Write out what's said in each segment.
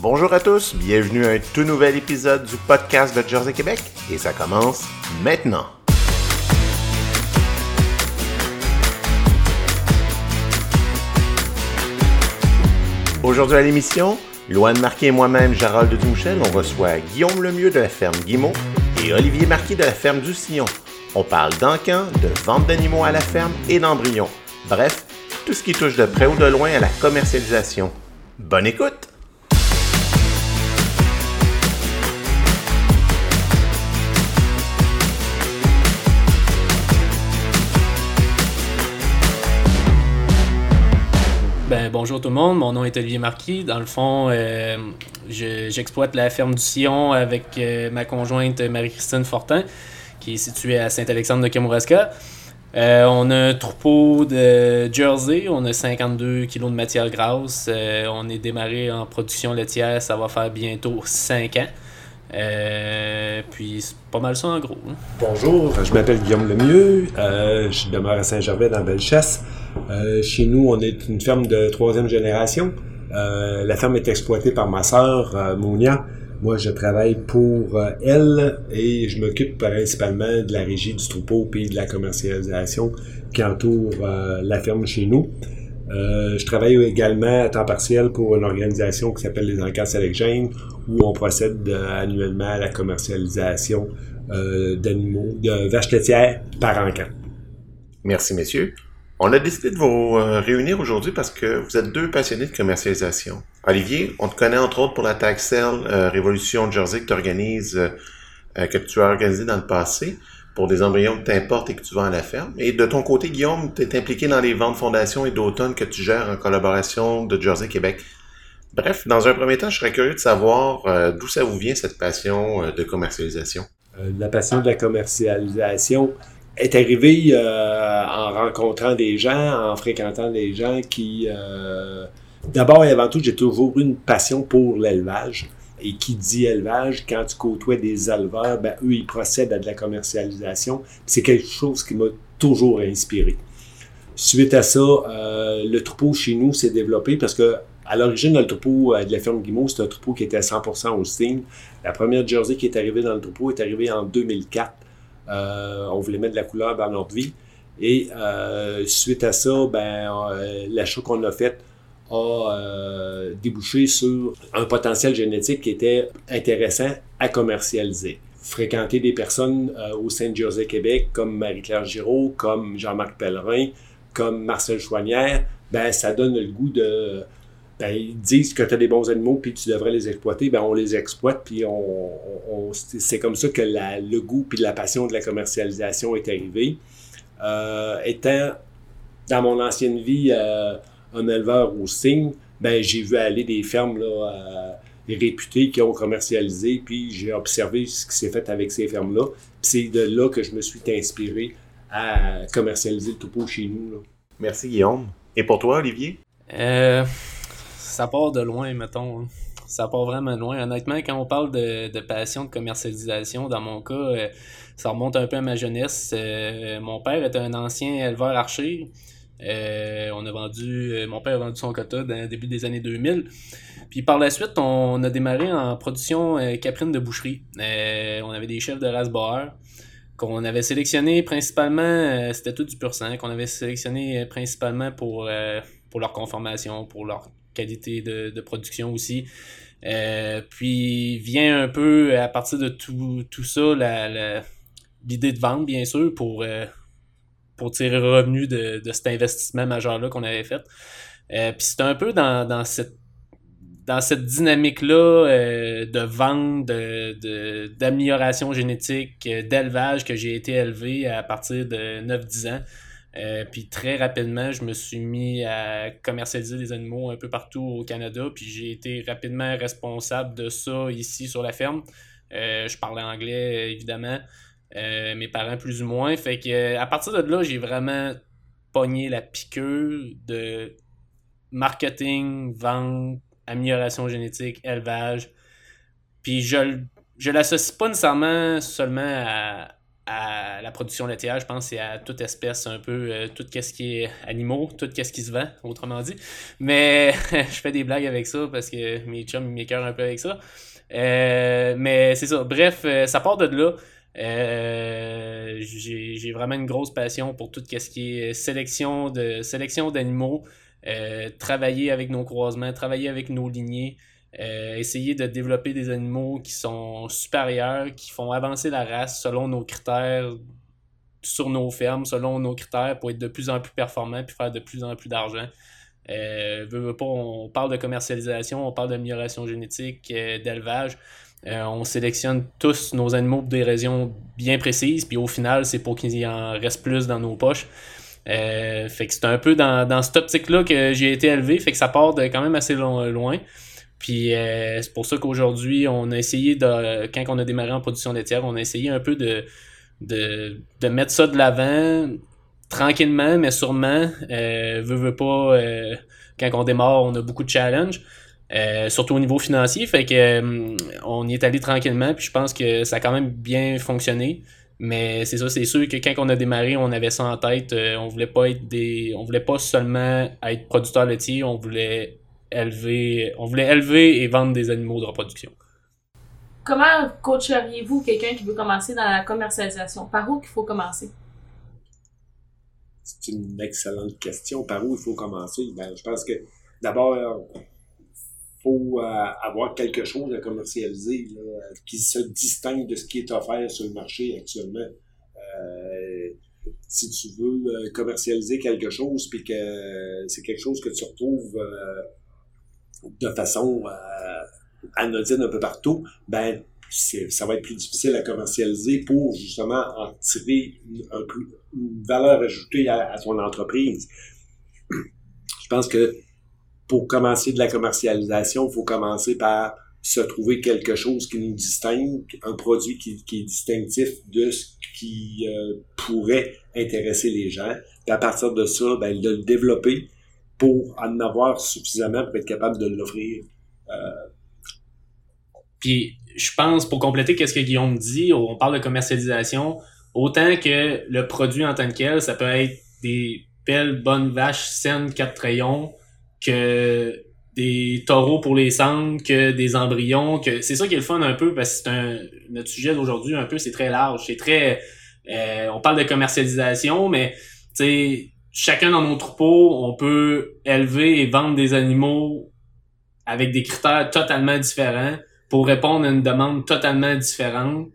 Bonjour à tous, bienvenue à un tout nouvel épisode du podcast de Jersey Québec et ça commence maintenant. Aujourd'hui à l'émission, Loane Marquis et moi-même, Gérald Dumouchel, on reçoit Guillaume Lemieux de la ferme Guimont et Olivier Marquis de la ferme du Sillon. On parle d'encan, de vente d'animaux à la ferme et d'embryons. Bref, tout ce qui touche de près ou de loin à la commercialisation. Bonne écoute! Ben, bonjour tout le monde, mon nom est Olivier Marquis. Dans le fond, euh, je- j'exploite la ferme du Sillon avec euh, ma conjointe Marie-Christine Fortin, qui est située à Saint-Alexandre de Kamouraska. Euh, on a un troupeau de Jersey, on a 52 kg de matière grasse. On est démarré en production laitière, ça va faire bientôt 5 ans. Puis c'est pas mal ça en gros. hein. Bonjour, je m'appelle Guillaume Lemieux, je demeure à Saint-Gervais dans Bellechasse. Euh, chez nous, on est une ferme de troisième génération. Euh, la ferme est exploitée par ma sœur, euh, Monia. Moi, je travaille pour elle et je m'occupe principalement de la régie du troupeau puis de la commercialisation qui entoure la ferme chez nous. Je travaille également à temps partiel pour une organisation qui s'appelle les Encas Select Jane, où on procède annuellement à la commercialisation d'animaux, de vaches laitières par encan. Merci, messieurs. On a décidé de vous euh, réunir aujourd'hui parce que vous êtes deux passionnés de commercialisation. Olivier, on te connaît entre autres pour la Tag Sale euh, Révolution Jersey que tu organises, euh, que tu as organisé dans le passé pour des embryons que tu importes et que tu vends à la ferme. Et de ton côté, Guillaume, tu es impliqué dans les ventes fondations et d'automne que tu gères en collaboration de Jersey Québec. Bref, dans un premier temps, je serais curieux de savoir d'où ça vous vient cette passion de commercialisation. La passion de la commercialisation est arrivée euh, en rencontrant des gens, en fréquentant des gens qui... euh, D'abord et avant tout, j'ai toujours eu une passion pour l'élevage. Et qui dit élevage, quand tu côtoies des éleveurs, ben, eux, ils procèdent à de la commercialisation. C'est quelque chose qui m'a toujours inspiré. Suite à ça, euh, le troupeau chez nous s'est développé parce que à l'origine, le troupeau de la ferme Guimau, c'est un troupeau qui était à 100% Holstein. La première Jersey qui est arrivée dans le troupeau est arrivée en 2004. Euh, on voulait mettre de la couleur dans notre vie. Et euh, suite à ça, ben, euh, l'achat qu'on a fait a débouché sur un potentiel génétique qui était intéressant à commercialiser. Fréquenter des personnes au sein de Jersey Québec comme Marie-Claire Giraud, comme Jean-Marc Pellerin, comme Marcel Chouanière, ben, ça donne le goût de, ben, ils disent que tu as des bons animaux puis tu devrais les exploiter, ben on les exploite puis on, on- on- c'est comme ça que la- le goût puis la passion de la commercialisation est arrivé. Euh, étant dans mon ancienne vie euh, un éleveur au signe, ben j'ai vu aller des fermes là, euh, réputées qui ont commercialisé puis j'ai observé ce qui s'est fait avec ces fermes là. Puis c'est de là que je me suis inspiré à commercialiser le topo chez nous. là. Merci, Guillaume. Et pour toi, Olivier? Euh, ça part de loin, mettons. hein. Ça part vraiment loin. Honnêtement, quand on parle de, passion de commercialisation, dans mon cas, euh, ça remonte un peu à ma jeunesse. Euh, mon père était un ancien éleveur archer. Euh, on a vendu, mon père a vendu son quota dans le début des années 2000. Puis par la suite, on a démarré en production caprine de boucherie. On avait des chefs de race Boer qu'on avait sélectionnés principalement, c'était tout du pur sang, qu'on avait sélectionné principalement pour, pour leur conformation, pour leur qualité de, production aussi. Euh, puis vient un peu à partir de tout, tout ça l'idée de vente, bien sûr, pour, euh, pour tirer revenu de, de cet investissement majeur-là qu'on avait fait. Euh, puis c'est un peu dans, dans cette dans cette dynamique-là de vente, de, de- d'amélioration génétique, d'élevage que j'ai été élevé à partir de 9-10 ans. Euh, puis très rapidement, je me suis mis à commercialiser des animaux un peu partout au Canada. Puis j'ai été rapidement responsable de ça ici sur la ferme. Euh, je parlais anglais, évidemment. Euh, mes parents plus ou moins. Fait que à partir de là, j'ai vraiment pogné la piqûre de marketing, vente, amélioration génétique, élevage. Puis je, je l'associe pas nécessairement seulement à, à la production laitière, je pense c'est à toute espèce, un peu euh, tout ce qui est animaux, tout ce qui se vend, autrement dit. Mais je fais des blagues avec ça parce que mes chums m'écœurent un peu avec ça. Euh, mais c'est ça. Bref, euh, ça part de là. j'ai vraiment une grosse passion pour tout ce qui est sélection de sélection d'animaux, travailler avec nos croisements, travailler avec nos lignées. Euh, essayer de développer des animaux qui sont supérieurs, qui font avancer la race selon nos critères sur nos fermes, selon nos critères pour être de plus en plus performants puis faire de plus en plus d'argent. Euh, on parle de commercialisation, on parle d'amélioration génétique, euh, d'élevage. On sélectionne tous nos animaux pour des raisons bien précises, puis au final, c'est pour qu'il en reste plus dans nos poches. fait que c'est un peu dans, dans cette optique-là que j'ai été élevé, fait que ça part quand même assez loin. Puis euh, c'est pour ça qu'aujourd'hui, on a essayé de. Quand on a démarré en production laitière, on a essayé un peu de, de, mettre ça de l'avant tranquillement, mais sûrement. Euh, veut, pas. Euh, quand on démarre, on a beaucoup de challenges. Euh, surtout au niveau financier. Fait que on y est allé tranquillement, puis je pense que ça a quand même bien fonctionné. Mais c'est ça, c'est sûr que quand on a démarré, on avait ça en tête. on voulait pas être des. On voulait pas seulement être producteur laitier, on voulait élever, on voulait élever et vendre des animaux de reproduction. Comment coacheriez-vous quelqu'un qui veut commencer dans la commercialisation? Par où il faut commencer? C'est une excellente question. Par où il faut commencer? Ben, je pense que d'abord, il faut euh, avoir quelque chose à commercialiser qui se distingue de ce qui est offert sur le marché actuellement. Euh, si tu veux euh, commercialiser quelque chose, puis que c'est quelque chose que tu retrouves de façon euh, anodine un peu partout, ben ça va être plus difficile à commercialiser pour justement en tirer une, valeur ajoutée à, ton entreprise. Je pense que pour commencer de la commercialisation, il faut commencer par se trouver quelque chose qui nous distingue, un produit qui, est distinctif de ce qui euh, pourrait intéresser les gens. Puis à partir de ça, ben, de le développer, pour en avoir suffisamment pour être capable de l'offrir. Euh, Puis, je pense, pour compléter ce que Guillaume dit, on parle de commercialisation, autant que le produit en tant que tel, ça peut être des belles, bonnes vaches saines, quatre rayons, que des taureaux pour les cendres, que des embryons, que c'est ça qui est le fun un peu, parce que c'est notre sujet d'aujourd'hui un peu, c'est très large, c'est très, euh, on parle de commercialisation, mais tu sais, chacun dans nos troupeaux, on peut élever et vendre des animaux avec des critères totalement différents pour répondre à une demande totalement différente.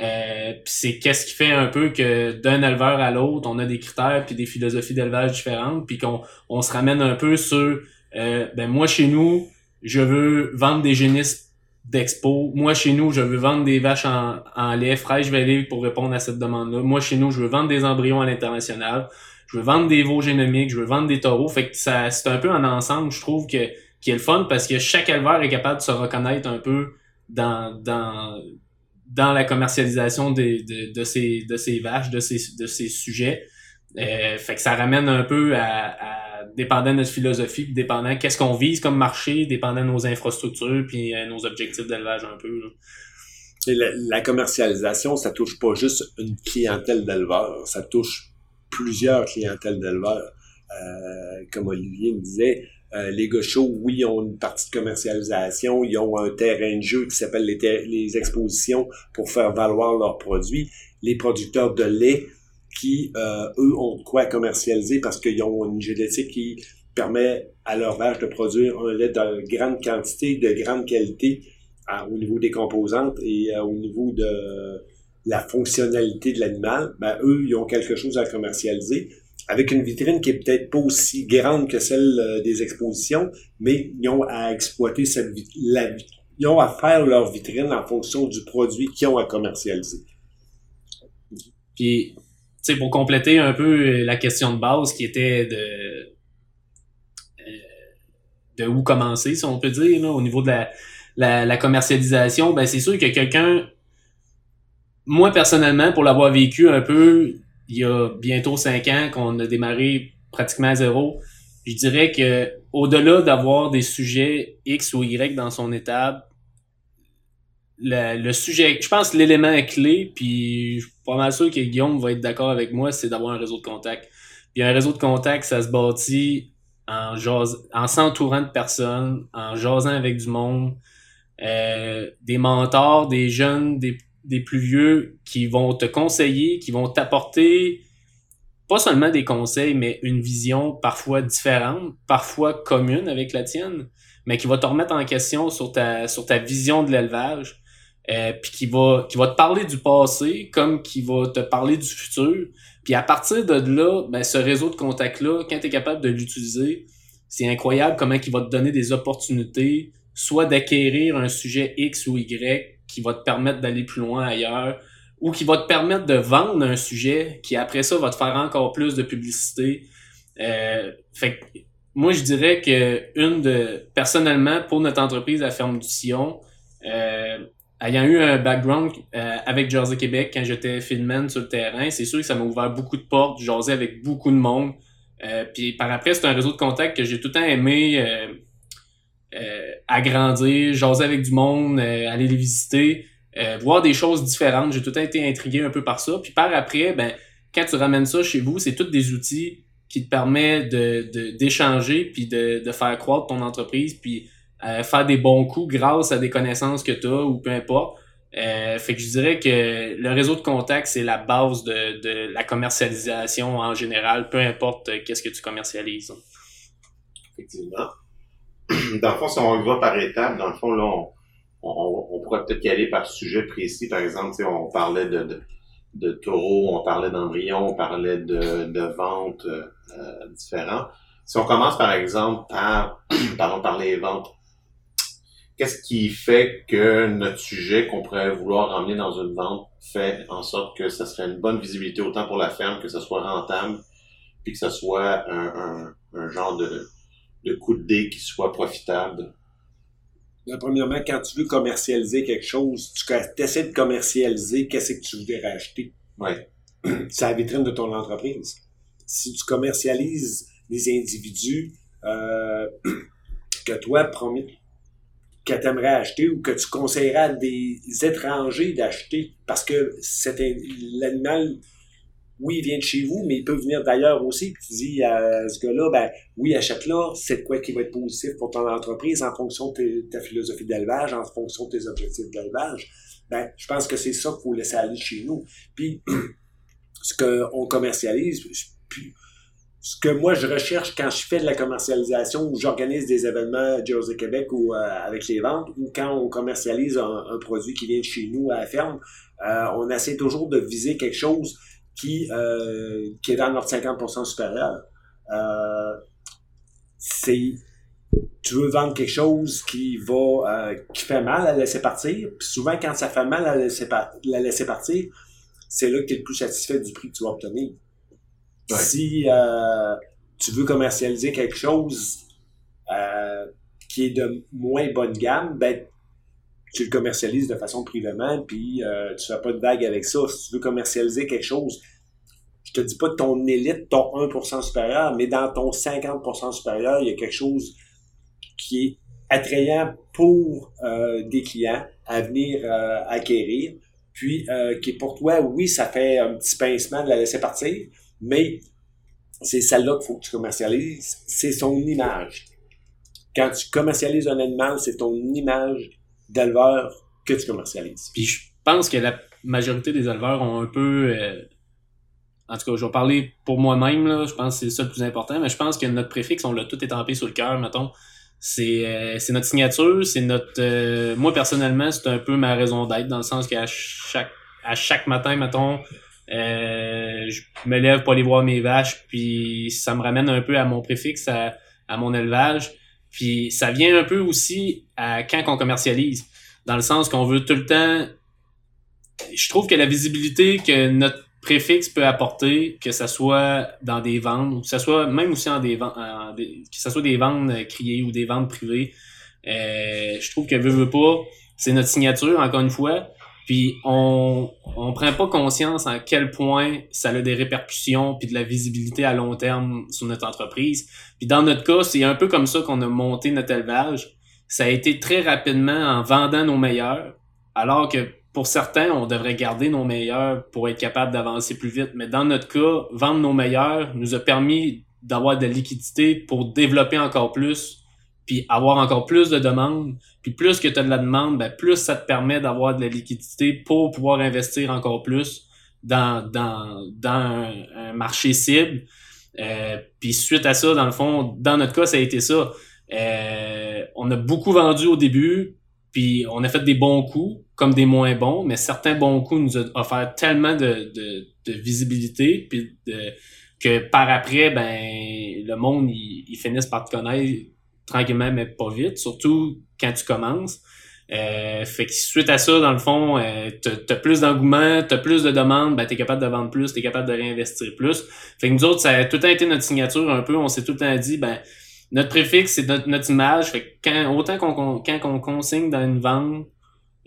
Euh, puis c'est qu'est-ce qui fait un peu que d'un éleveur à l'autre, on a des critères puis des philosophies d'élevage différentes, puis qu'on on se ramène un peu sur euh, ben moi chez nous, je veux vendre des génisses d'expo. Moi chez nous, je veux vendre des vaches en, en lait fraîche aller pour répondre à cette demande-là. Moi chez nous, je veux vendre des embryons à l'international je veux vendre des veaux génomiques, je veux vendre des taureaux. Fait que ça, c'est un peu un ensemble, je trouve, que, qui est le fun parce que chaque éleveur est capable de se reconnaître un peu dans, dans, dans la commercialisation de, de, de, ces, de ces vaches, de ces, de ces sujets. Euh, fait que ça ramène un peu à, à dépendant de notre philosophie, dépendant qu'est-ce qu'on vise comme marché, dépendant de nos infrastructures, puis euh, nos objectifs d'élevage un peu. La, la, commercialisation, ça touche pas juste une clientèle d'éleveurs, ça touche plusieurs clientèles d'éleveurs. Euh, comme Olivier me disait, euh, les gauchos, oui, ont une partie de commercialisation, ils ont un terrain de jeu qui s'appelle les, les, expositions pour faire valoir leurs produits. Les producteurs de lait qui, euh, eux, ont quoi commercialiser parce qu'ils ont une génétique qui permet à leur vache de produire un lait de grande quantité, de grande qualité au niveau des composantes et au niveau de la fonctionnalité de l'animal, ben, eux, ils ont quelque chose à commercialiser avec une vitrine qui est peut-être pas aussi grande que celle euh, des expositions, mais ils ont à exploiter cette la, ils ont à faire leur vitrine en fonction du produit qu'ils ont à commercialiser. Puis, tu sais, pour compléter un peu la question de base qui était de euh, de où commencer, si on peut dire, là, au niveau de la, la, la commercialisation, ben c'est sûr que quelqu'un moi, personnellement, pour l'avoir vécu un peu, il y a bientôt cinq ans qu'on a démarré pratiquement à zéro, je dirais que au-delà d'avoir des sujets X ou Y dans son étape, le, sujet, je pense l'élément clé, puis pas mal sûr que Guillaume va être d'accord avec moi, c'est d'avoir un réseau de contacts. Puis un réseau de contacts, ça se bâtit en, en s'entourant de personnes, en jasant avec du monde, euh, des mentors, des jeunes, des, des plus vieux qui vont te conseiller, qui vont t'apporter pas seulement des conseils, mais une vision parfois différente, parfois commune avec la tienne, mais qui va te remettre en question sur ta, sur ta vision de l'élevage, euh, puis qui va, qui va te parler du passé comme qui va te parler du futur. Puis à partir de là, ben, ce réseau de contacts-là, quand tu es capable de l'utiliser, c'est incroyable comment il va te donner des opportunités, soit d'acquérir un sujet X ou Y qui va te permettre d'aller plus loin ailleurs, ou qui va te permettre de vendre un sujet qui après ça va te faire encore plus de publicité. Euh, fait que moi je dirais que une de personnellement pour notre entreprise à Ferme du Sillon, euh, ayant eu un background euh, avec Jersey Québec quand j'étais filmman sur le terrain, c'est sûr que ça m'a ouvert beaucoup de portes, jaser avec beaucoup de monde. Puis par après, c'est un réseau de contacts que j'ai tout le temps aimé agrandir, jaser avec du monde, aller les visiter, voir des choses différentes. J'ai tout le temps été intrigué un peu par ça. Puis par après, ben, quand tu ramènes ça chez vous, c'est tous des outils qui te permettent de, d'échanger puis de, de faire croître ton entreprise. Puis euh, faire des bons coups grâce à des connaissances que tu as ou peu importe. Euh, fait que je dirais que le réseau de contacts, c'est la base de, de, la commercialisation en général, peu importe euh, qu'est-ce que tu commercialises. Effectivement. Dans le fond, si on y va par étapes, dans le fond, là, on, on, on pourrait peut-être y aller par sujet précis. Par exemple, on parlait de, de, de taureaux, on parlait d'embryons, on parlait de, de ventes euh, différents. Si on commence, par exemple, par, pardon, par les ventes, qu'est-ce qui fait que notre sujet qu'on pourrait vouloir emmener dans une vente fait en sorte que ça serait une bonne visibilité autant pour la ferme, que ce soit rentable, puis que ce soit un, un, genre de, de coup de dé qui soit profitable? Ben, premièrement, quand tu veux commercialiser quelque chose, tu essaies de commercialiser qu'est-ce que tu voudrais acheter. Oui. C'est la vitrine de ton entreprise. Si tu commercialises des individus euh, que toi, promis, que tu aimerais acheter ou que tu conseillerais à des étrangers d'acheter parce que c'est l'animal, oui, il vient de chez vous, mais il peut venir d'ailleurs aussi. Tu dis à ce gars-là, ben oui, achète-là, c'est quoi qui va être positif pour ton entreprise en fonction de ta philosophie d'élevage, en fonction de tes objectifs d'élevage. Ben, je pense que c'est ça qu'il faut laisser aller chez nous. Puis, ce qu'on commercialise, puis, ce que moi je recherche quand je fais de la commercialisation ou j'organise des événements Jersey Québec ou euh, avec les ventes ou quand on commercialise un, produit qui vient de chez nous à la ferme, euh, on essaie toujours de viser quelque chose qui, euh, qui est dans notre 50% supérieur. c'est tu veux vendre quelque chose qui va qui fait mal à laisser partir. Puis souvent quand ça fait mal à laisser, la laisser partir, c'est là que tu es le plus satisfait du prix que tu vas obtenir. Si euh, tu veux commercialiser quelque chose euh, qui est de moins bonne gamme, ben tu le commercialises de façon privée, puis euh, tu fais pas de vague avec ça. Si tu veux commercialiser quelque chose, je te dis pas ton élite, ton 1% supérieur, mais dans ton 50% supérieur, il y a quelque chose qui est attrayant pour euh, des clients à venir euh, acquérir, puis qui est pour toi, oui, ça fait un petit pincement de la laisser partir, mais c'est celle-là qu'il faut que tu commercialises. C'est son image. Quand tu commercialises un animal, c'est ton image d'éleveur que tu commercialises. Puis je pense que la majorité des éleveurs ont un peu. Euh, en tout cas, je vais parler pour moi-même, là, je pense que c'est ça le plus important, mais je pense que notre préfixe, on l'a tout étampé sur le cœur, mettons. C'est euh, notre signature, c'est notre. Euh, moi, personnellement, c'est un peu ma raison d'être, dans le sens qu'à chaque, à chaque matin, mettons, euh, je me lève pour aller voir mes vaches, puis ça me ramène un peu à mon préfixe, à, à mon élevage. Puis ça vient un peu aussi à quand on commercialise, dans le sens qu'on veut tout le temps. Je trouve que la visibilité que notre préfixe peut apporter, que ce soit dans des ventes, ou que ce soit même aussi en des ventes, que ce soit des ventes criées ou des ventes privées, euh, je trouve que veut, veut pas, c'est notre signature, encore une fois. Puis on on prend pas conscience à quel point ça a des répercussions puis de la visibilité à long terme sur notre entreprise. Puis dans notre cas, c'est un peu comme ça qu'on a monté notre élevage. Ça a été très rapidement en vendant nos meilleurs, alors que pour certains, on devrait garder nos meilleurs pour être capable d'avancer plus vite. Mais dans notre cas, vendre nos meilleurs nous a permis d'avoir de la liquidité pour développer encore plus, puis avoir encore plus de demandes. Puis plus que tu as de la demande, ben plus ça te permet d'avoir de la liquidité pour pouvoir investir encore plus dans, dans, dans un, marché cible. Euh, puis suite à ça, dans le fond, dans notre cas, ça a été ça. Euh, on a beaucoup vendu au début, puis on a fait des bons coups comme des moins bons, mais certains bons coups nous ont offert tellement de, de, de visibilité puis de, que par après, ben le monde, ils, finissent par te connaître tranquillement, mais pas vite, surtout quand tu commences. Euh, fait que suite à ça, dans le fond, euh, t'as as plus d'engouement, t'as plus de demandes, ben t'es capable de vendre plus, t'es capable de réinvestir plus. Fait que nous autres, ça a tout le temps été notre signature un peu. On s'est tout le temps dit, ben notre préfixe, c'est notre, notre image. Fait que quand, autant qu'on quand on consigne dans une vente,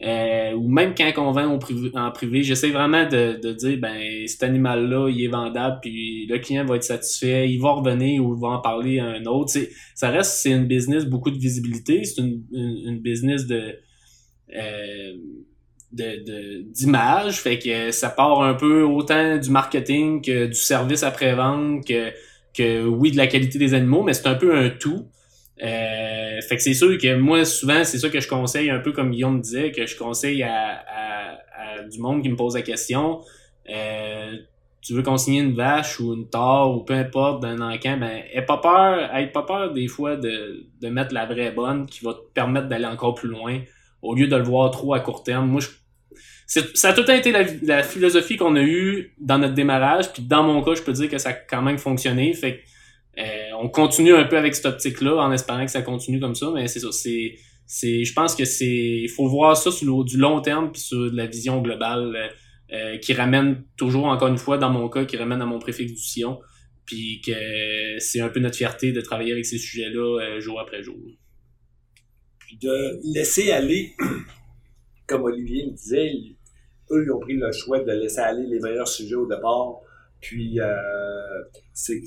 euh, ou même quand on vend en privé, j'essaie vraiment de, de dire ben cet animal-là, il est vendable, puis le client va être satisfait, il va revenir ou il va en parler à un autre. ça reste, c'est une business beaucoup de visibilité, c'est une, une, business de euh, de d'image, fait que ça part un peu autant du marketing que du service après-vente, que, que oui, de la qualité des animaux, mais c'est un peu un tout. Euh, fait que c'est sûr que moi, souvent, c'est ça que je conseille, un peu comme Guillaume disait, que je conseille à, à, du monde qui me pose la question. Euh, tu veux consigner une vache ou une tare ou peu importe d'un encan, ben, aie pas peur, aie pas peur des fois de, de mettre la vraie bonne qui va te permettre d'aller encore plus loin au lieu de le voir trop à court terme. Moi, je, ça a tout été la, la philosophie qu'on a eue dans notre démarrage, puis dans mon cas, je peux dire que ça a quand même fonctionné. Fait que euh, on continue un peu avec cette optique-là en espérant que ça continue comme ça, mais c'est ça. C'est, c'est, je pense que c'est, il faut voir ça sur du long terme puis sur la vision globale euh, euh, qui ramène toujours, encore une fois, dans mon cas, qui ramène à mon préfixe du Sillon, puis que c'est un peu notre fierté de travailler avec ces sujets-là jour après jour. Puis de laisser aller, comme Olivier me disait, eux, ils ont pris le choix de laisser aller les meilleurs sujets au départ. Puis, c'est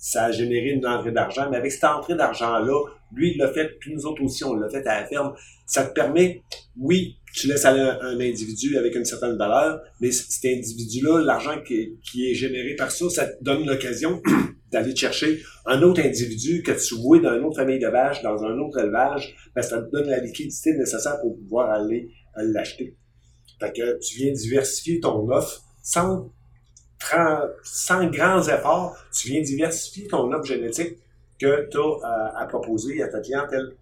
ça a généré une entrée d'argent. Mais avec cette entrée d'argent-là, lui, il l'a fait, puis nous autres aussi, on l'a fait à la ferme. Ça te permet, oui, tu laisses aller un, individu avec une certaine valeur, mais cet individu-là, l'argent qui, qui, est généré par ça, ça te donne l'occasion d'aller chercher un autre individu que tu vois dans une autre famille de vaches, dans un autre élevage, ben, ça te donne la liquidité nécessaire pour pouvoir aller l'acheter. Fait que tu viens diversifier ton offre sans sans grands efforts, tu viens diversifier ton offre génétique que tu as euh, à, proposer à ta clientèle.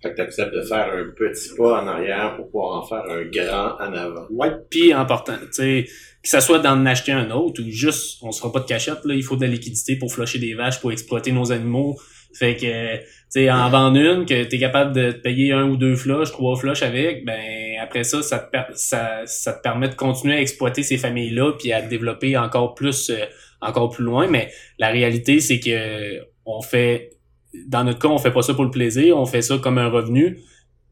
Fait que tu acceptes de faire un petit pas en arrière pour pouvoir en faire un grand en avant. Ouais. Puis important, tu sais, que ça soit d'en acheter un autre ou juste, on se fera pas de cachette, là, il faut de la liquidité pour flusher des vaches, pour exploiter nos animaux. Fait que, tu sais, en vendre une, que tu es capable de te payer un ou deux flushs, trois flushs avec, ben après ça, ça te, ça, ça te permet de continuer à exploiter ces familles-là puis à développer encore plus, euh, encore plus loin. Mais la réalité, c'est que on fait, dans notre cas, on fait pas ça pour le plaisir, on fait ça comme un revenu.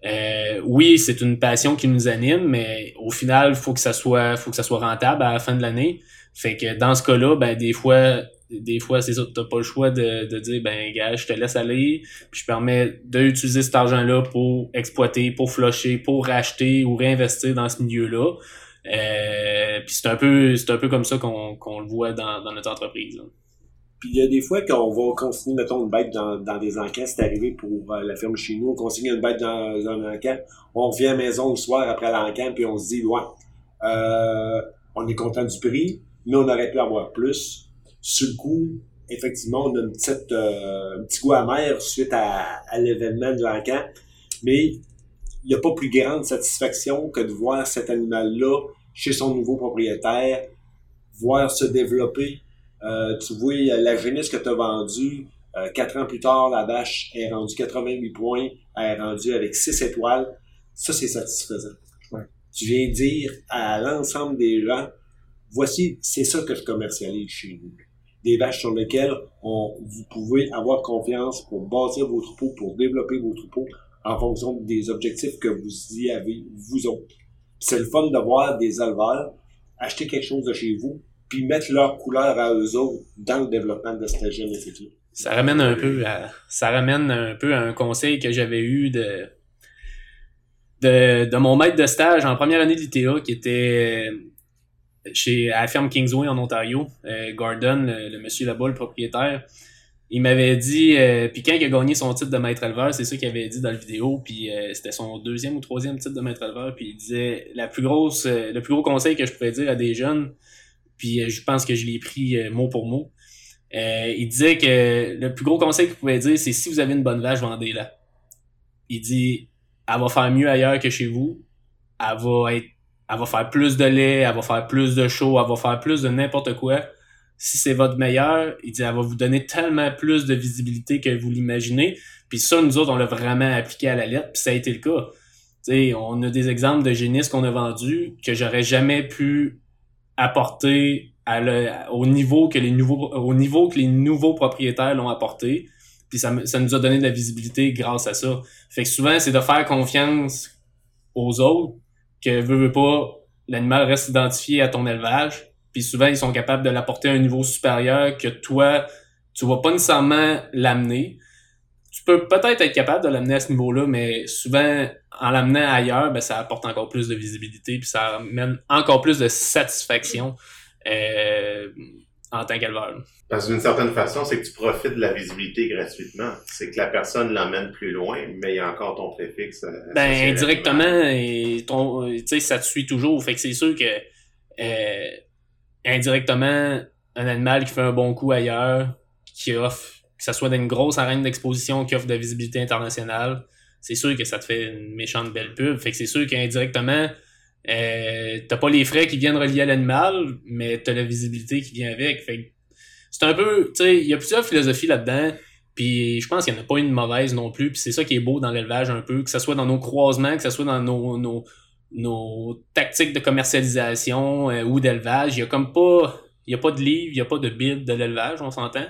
Euh, oui, c'est une passion qui nous anime, mais au final, faut que ça soit, faut que ça soit rentable à la fin de l'année. Fait que dans ce cas-là, ben des fois, des fois, c'est ça, t'as pas le choix de, de dire, ben, gars, je te laisse aller, puis je permets d'utiliser cet argent-là pour exploiter, pour flusher, pour racheter ou réinvestir dans ce milieu-là. Euh, puis c'est un peu, c'est un peu comme ça qu'on, qu'on le voit dans, dans notre entreprise. Puis il y a des fois qu'on va consigner, mettons, une bête dans, dans des encans. C'est arrivé pour euh, la ferme chez nous. On consigne une bête dans, un encan. On revient à la maison le soir après l'encan, puis on se dit, ouais, euh, on est content du prix, mais on aurait pu avoir plus sur le coup, effectivement, on a une petite, euh, un petit goût amer suite à, à l'événement de l'encan. Mais il n'y a pas plus grande satisfaction que de voir cet animal-là chez son nouveau propriétaire, voir se développer. Euh, tu vois la jeunesse que tu as vendue. Euh, quatre ans plus tard, la vache est rendue 88 points, elle est rendue avec 6 étoiles. Ça, c'est satisfaisant. Tu viens dire à l'ensemble des gens, voici, c'est ça que je commercialise chez nous des vaches sur lesquelles on, vous pouvez avoir confiance pour bâtir vos troupeaux, pour développer vos troupeaux en fonction des objectifs que vous y avez, vous autres. C'est le fun de voir des éleveurs acheter quelque chose de chez vous, puis mettre leur couleur à eux autres dans le développement de cette génétique-là. Ça ramène un peu à, ça ramène un peu un conseil que j'avais eu de, de, de mon maître de stage en première année de l'ITA qui était chez, à la ferme Kingsway en Ontario. Euh, Gordon, le, le monsieur là-bas, le propriétaire, il m'avait dit, euh, puis quand il a gagné son titre de maître éleveur, c'est ça qu'il avait dit dans la vidéo, puis euh, c'était son deuxième ou troisième titre de maître éleveur, puis il disait la plus grosse, euh, le plus gros conseil que je pourrais dire à des jeunes, puis euh, je pense que je l'ai pris euh, mot pour mot. Il disait que le plus gros conseil qu'il pouvait dire, c'est si vous avez une bonne vache, vendez-la. Il dit, elle va faire mieux ailleurs que chez vous, elle va être, elle va faire plus de lait, elle va faire plus de chaud, elle va faire plus de n'importe quoi si c'est votre meilleur, il dit, elle va vous donner tellement plus de visibilité que vous l'imaginez. Puis ça, nous autres, on l'a vraiment appliqué à la lettre, puis ça a été le cas. sais, on a des exemples de génisses qu'on a vendus que j'aurais jamais pu apporter au niveau que les nouveaux au niveau que les nouveaux propriétaires l'ont apporté. Puis ça, ça nous a donné de la visibilité grâce à ça. Fait que souvent, c'est de faire confiance aux autres que veut, pas, l'animal reste identifié à ton élevage puis souvent, ils sont capables de l'apporter à un niveau supérieur que toi, tu vas pas nécessairement l'amener. Tu peux peut-être être capable de l'amener à ce niveau-là, mais souvent, en l'amenant ailleurs, ben, ça apporte encore plus de visibilité, puis ça amène encore plus de satisfaction euh, en tant qu'éleveur. Parce que d'une certaine façon, c'est que tu profites de la visibilité gratuitement. C'est que la personne l'emmène plus loin, mais il y a encore ton préfixe. Ben, indirectement, et ton, sais, ça te suit toujours. Fait que c'est sûr que euh, indirectement, un animal qui fait un bon coup ailleurs, qui offre, que ce soit dans une grosse arène d'exposition qui offre de visibilité internationale, c'est sûr que ça te fait une méchante belle pub. Fait que c'est sûr qu'indirectement, euh, t'as pas les frais qui viennent relier à l'animal, mais t'as la visibilité qui vient avec. C'est un peu, tu sais, il y a plusieurs philosophies là-dedans. Puis je pense qu'il n'y en a pas une mauvaise non plus. Puis c'est ça qui est beau dans l'élevage un peu, que ce soit dans nos croisements, que ce soit dans nos, nos, nos tactiques de commercialisation euh, ou d'élevage. Il y a comme pas. Il y a pas de livre, il n'y a pas de bible de l'élevage, on s'entend.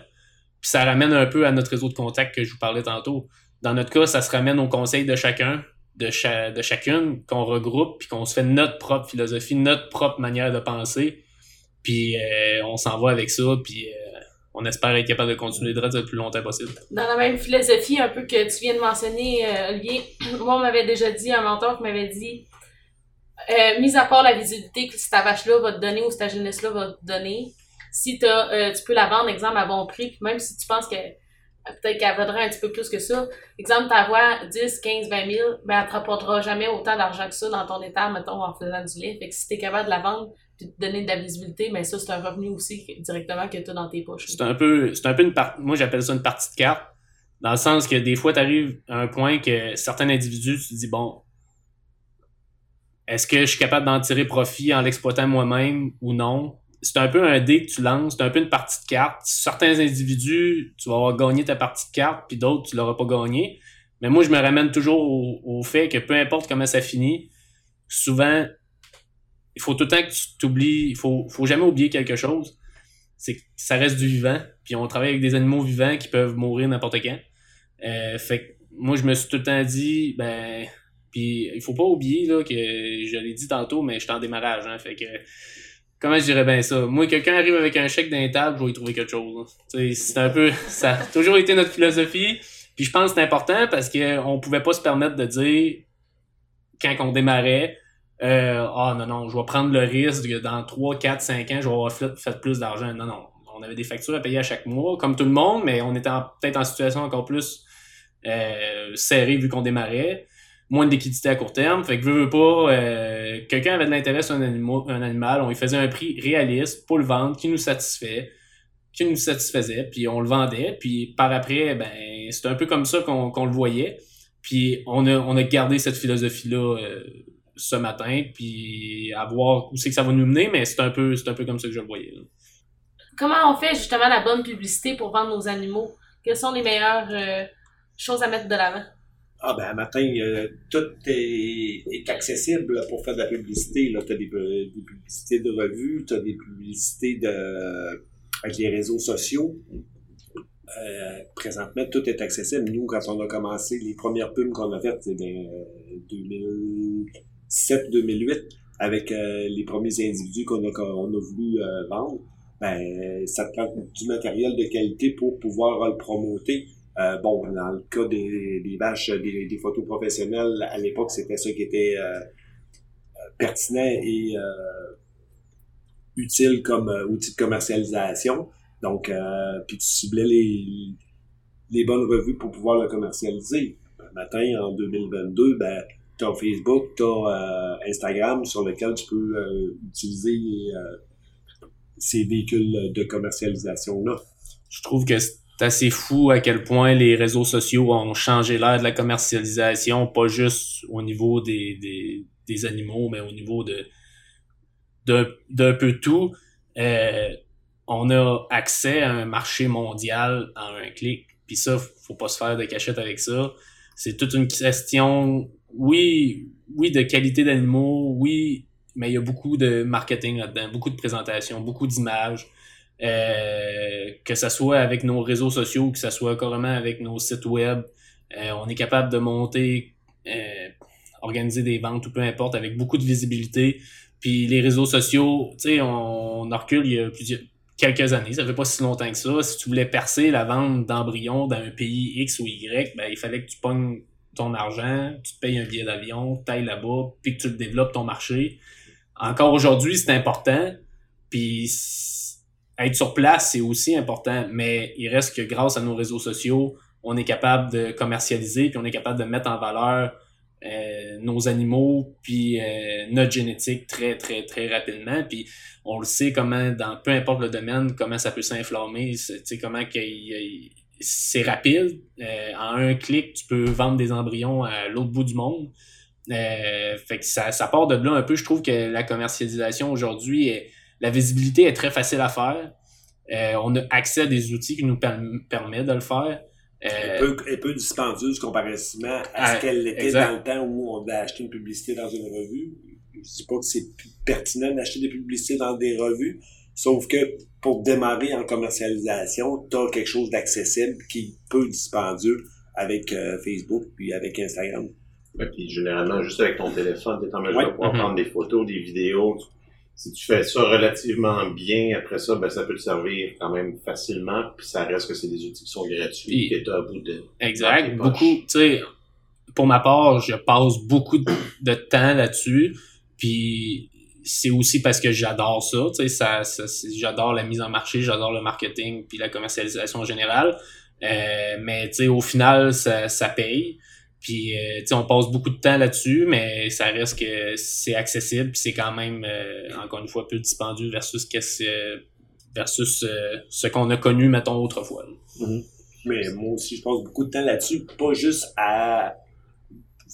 Puis ça ramène un peu à notre réseau de contacts que je vous parlais tantôt. Dans notre cas, ça se ramène au conseil de chacun, de, cha de chacune, qu'on regroupe, puis qu'on se fait notre propre philosophie, notre propre manière de penser. Puis euh, on s'en va avec ça, puis euh, on espère être capable de continuer de le plus longtemps possible. Dans la même philosophie, un peu que tu viens de mentionner, euh, Olivier, moi, on m'avait déjà dit, un mentor qui m'avait dit, mis à part la visibilité que ta vache-là va te donner ou ta jeunesse-là va te donner, si euh, tu peux la vendre, exemple, à bon prix, puis même si tu penses que peut-être qu'elle vaudrait un petit peu plus que ça, exemple, ta voix 10, 15, 20 000, ben, elle te rapportera jamais autant d'argent que ça dans ton état, mettons, en faisant du lait. Fait que si t'es capable de la vendre puis de donner de la visibilité, ben ça, c'est un revenu aussi directement que tu as dans tes poches. C'est un peu, c'est un peu une partie, moi j'appelle ça une partie de carte, dans le sens que des fois, tu arrives à un point que certains individus, tu te dis, bon, est-ce que je suis capable d'en tirer profit en l'exploitant moi-même ou non? C'est un peu un dé que tu lances, c'est un peu une partie de carte. Certains individus, tu vas avoir gagné ta partie de carte, puis d'autres, tu l'auras pas gagné. Mais moi, je me ramène toujours au, au, fait que peu importe comment ça finit, souvent, il faut tout le temps que tu t'oublies, il faut, faut jamais oublier quelque chose. C'est que ça reste du vivant, puis on travaille avec des animaux vivants qui peuvent mourir n'importe quand. Euh, fait que moi, je me suis tout le temps dit, ben, puis il faut pas oublier là, que je l'ai dit tantôt, mais je suis en démarrage. Hein, fait que comment je dirais bien ça? Moi, quelqu'un arrive avec un chèque d'un table, je vais y trouver quelque chose. C'est un peu. Ça a toujours été notre philosophie. Puis je pense que c'est important parce qu'on pouvait pas se permettre de dire quand on démarrait euh, Ah non, non, je vais prendre le risque que dans 3, 4, 5 ans, je vais avoir fait, fait plus d'argent. Non, non. On avait des factures à payer à chaque mois, comme tout le monde, mais on était peut-être en situation encore plus euh, serrée vu qu'on démarrait moins de liquidité à court terme. Fait que veux, veux pas, euh, quelqu'un avait de l'intérêt sur un, animal, on lui faisait un prix réaliste pour le vendre, qui nous satisfait, qui nous satisfaisait, puis on le vendait, puis par après, ben c'est un peu comme ça qu'on le voyait. Puis on a, on a gardé cette philosophie-là euh, ce matin, puis à voir où c'est que ça va nous mener, mais c'est un peu un peu comme ça que je le voyais. Comment on fait justement la bonne publicité pour vendre nos animaux? Quelles sont les meilleures euh, choses à mettre de l'avant? Ah ben, matin, euh, tout est, est, accessible pour faire de la publicité. Tu as des, des, publicités de revues, tu as des publicités de, avec les réseaux sociaux. Euh, présentement, tout est accessible. Nous, quand on a commencé, les premières pubs qu'on a faites, c'est en 2007-2008, avec euh, les premiers individus qu'on a, qu'on a voulu euh, vendre. Ben, ça te prend du matériel de qualité pour pouvoir le promoter Euh, bon, dans le cas des, des vaches, des, des photos professionnelles, à l'époque, c'était ça qui était euh, pertinent et utile comme outil de commercialisation. Donc, puis tu ciblais les, les bonnes revues pour pouvoir le commercialiser. Un matin, en 2022, ben, tu as Facebook, tu as Instagram sur lequel tu peux utiliser ces véhicules de commercialisation-là. Je trouve que c'est assez fou à quel point les réseaux sociaux ont changé l'ère de la commercialisation, pas juste au niveau des, des, des animaux, mais au niveau de d'un peu tout. Euh, on a accès à un marché mondial en un clic. Puis ça, faut pas se faire de cachette avec ça. C'est toute une question, oui, oui, de qualité d'animaux, oui, mais il y a beaucoup de marketing là-dedans, beaucoup de présentations, beaucoup d'images. Euh, que ce soit avec nos réseaux sociaux, que ce soit carrément avec nos sites web, euh, on est capable de monter, euh, organiser des ventes ou peu importe, avec beaucoup de visibilité. Puis les réseaux sociaux, tu sais, on, recule il y a plusieurs, quelques années, ça fait pas si longtemps que ça. Si tu voulais percer la vente d'embryons dans un pays X ou Y, ben, il fallait que tu pognes ton argent, tu te payes un billet d'avion, tu là-bas, puis que tu développes ton marché encore aujourd'hui, c'est important. Puis être sur place, c'est aussi important. Mais il reste que grâce à nos réseaux sociaux, on est capable de commercialiser, puis on est capable de mettre en valeur euh, nos animaux, puis euh, notre génétique très, très, très rapidement. Puis on le sait comment, dans peu importe le domaine, comment ça peut s'inflammer, comment c'est rapide. Euh, en un clic, tu peux vendre des embryons à l'autre bout du monde. Euh, fait que ça, ça part de là un peu. Je trouve que la commercialisation aujourd'hui, la visibilité est très facile à faire. Euh, on a accès à des outils qui nous permettent de le faire. Euh, un, peu, un peu dispendieuse comparativement à ce qu'elle était dans le temps où on devait acheter une publicité dans une revue. Je dis pas que c'est pertinent d'acheter des publicités dans des revues, sauf que pour démarrer en commercialisation, tu as quelque chose d'accessible qui est peu dispendieux avec Facebook puis avec Instagram. Ouais, puis généralement, juste avec ton téléphone, tu es en mesure de pouvoir mm-hmm. prendre des photos, des vidéos. Si tu fais ça relativement bien, après ça, ben, ça peut te servir quand même facilement, puis ça reste que c'est des outils qui sont gratuits, et tu à bout de. Exact. Beaucoup, tu sais, pour ma part, je passe beaucoup de, temps là-dessus, puis c'est aussi parce que j'adore ça, tu sais, ça, ça j'adore la mise en marché, j'adore le marketing, puis la commercialisation en général. Euh, mais tu sais, au final, ça, ça paye. Puis, euh, on passe beaucoup de temps là-dessus, mais ça reste que c'est accessible, c'est quand même, euh, encore une fois, plus dispendieux versus, ce, versus euh, ce qu'on a connu, mettons, autrefois. Mm-hmm. Mais moi aussi, je passe beaucoup de temps là-dessus, pas juste à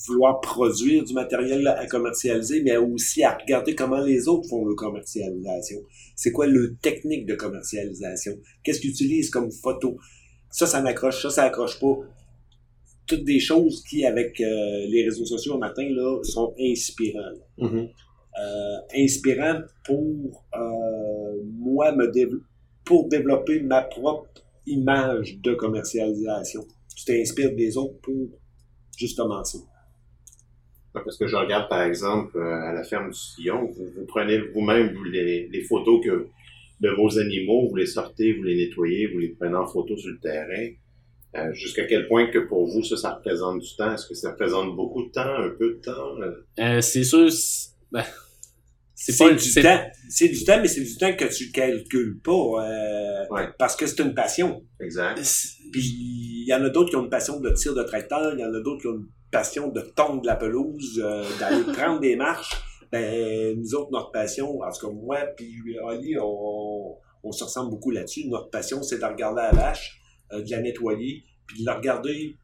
vouloir produire du matériel à commercialiser, mais aussi à regarder comment les autres font leur commercialisation. C'est quoi le technique de commercialisation? Qu'est-ce qu'ils utilisent comme photo? Ça, ça m'accroche, ça, ça accroche pas toutes des choses qui, avec euh, les réseaux sociaux au matin, là, sont inspirants. Mm-hmm. Euh, inspirants pour euh, moi me pour développer ma propre image de commercialisation. Tu t'inspires des autres pour justement ça. Parce que je regarde, par exemple, à la ferme du Sillon, vous, prenez vous-même les, les, photos que, de vos animaux, vous les sortez, vous les nettoyez, vous les prenez en photo sur le terrain. Euh, jusqu'à quel point que pour vous, ça, ça représente du temps? Est-ce que ça représente beaucoup de temps, un peu de temps? Euh, c'est sûr, ben, c'est pas du temps. C'est du temps, mais c'est du temps que tu calcules pas. Euh, parce que c'est une passion. Exact. Puis il y en a d'autres qui ont une passion de tir de tracteur, il y en a d'autres qui ont une passion de tondre la pelouse, d'aller prendre des marches. Ben, nous autres, notre passion, en tout cas moi puis Ali, on, on se ressemble beaucoup là-dessus. Notre passion, c'est de regarder la vache euh, de la nettoyer, puis de la regarder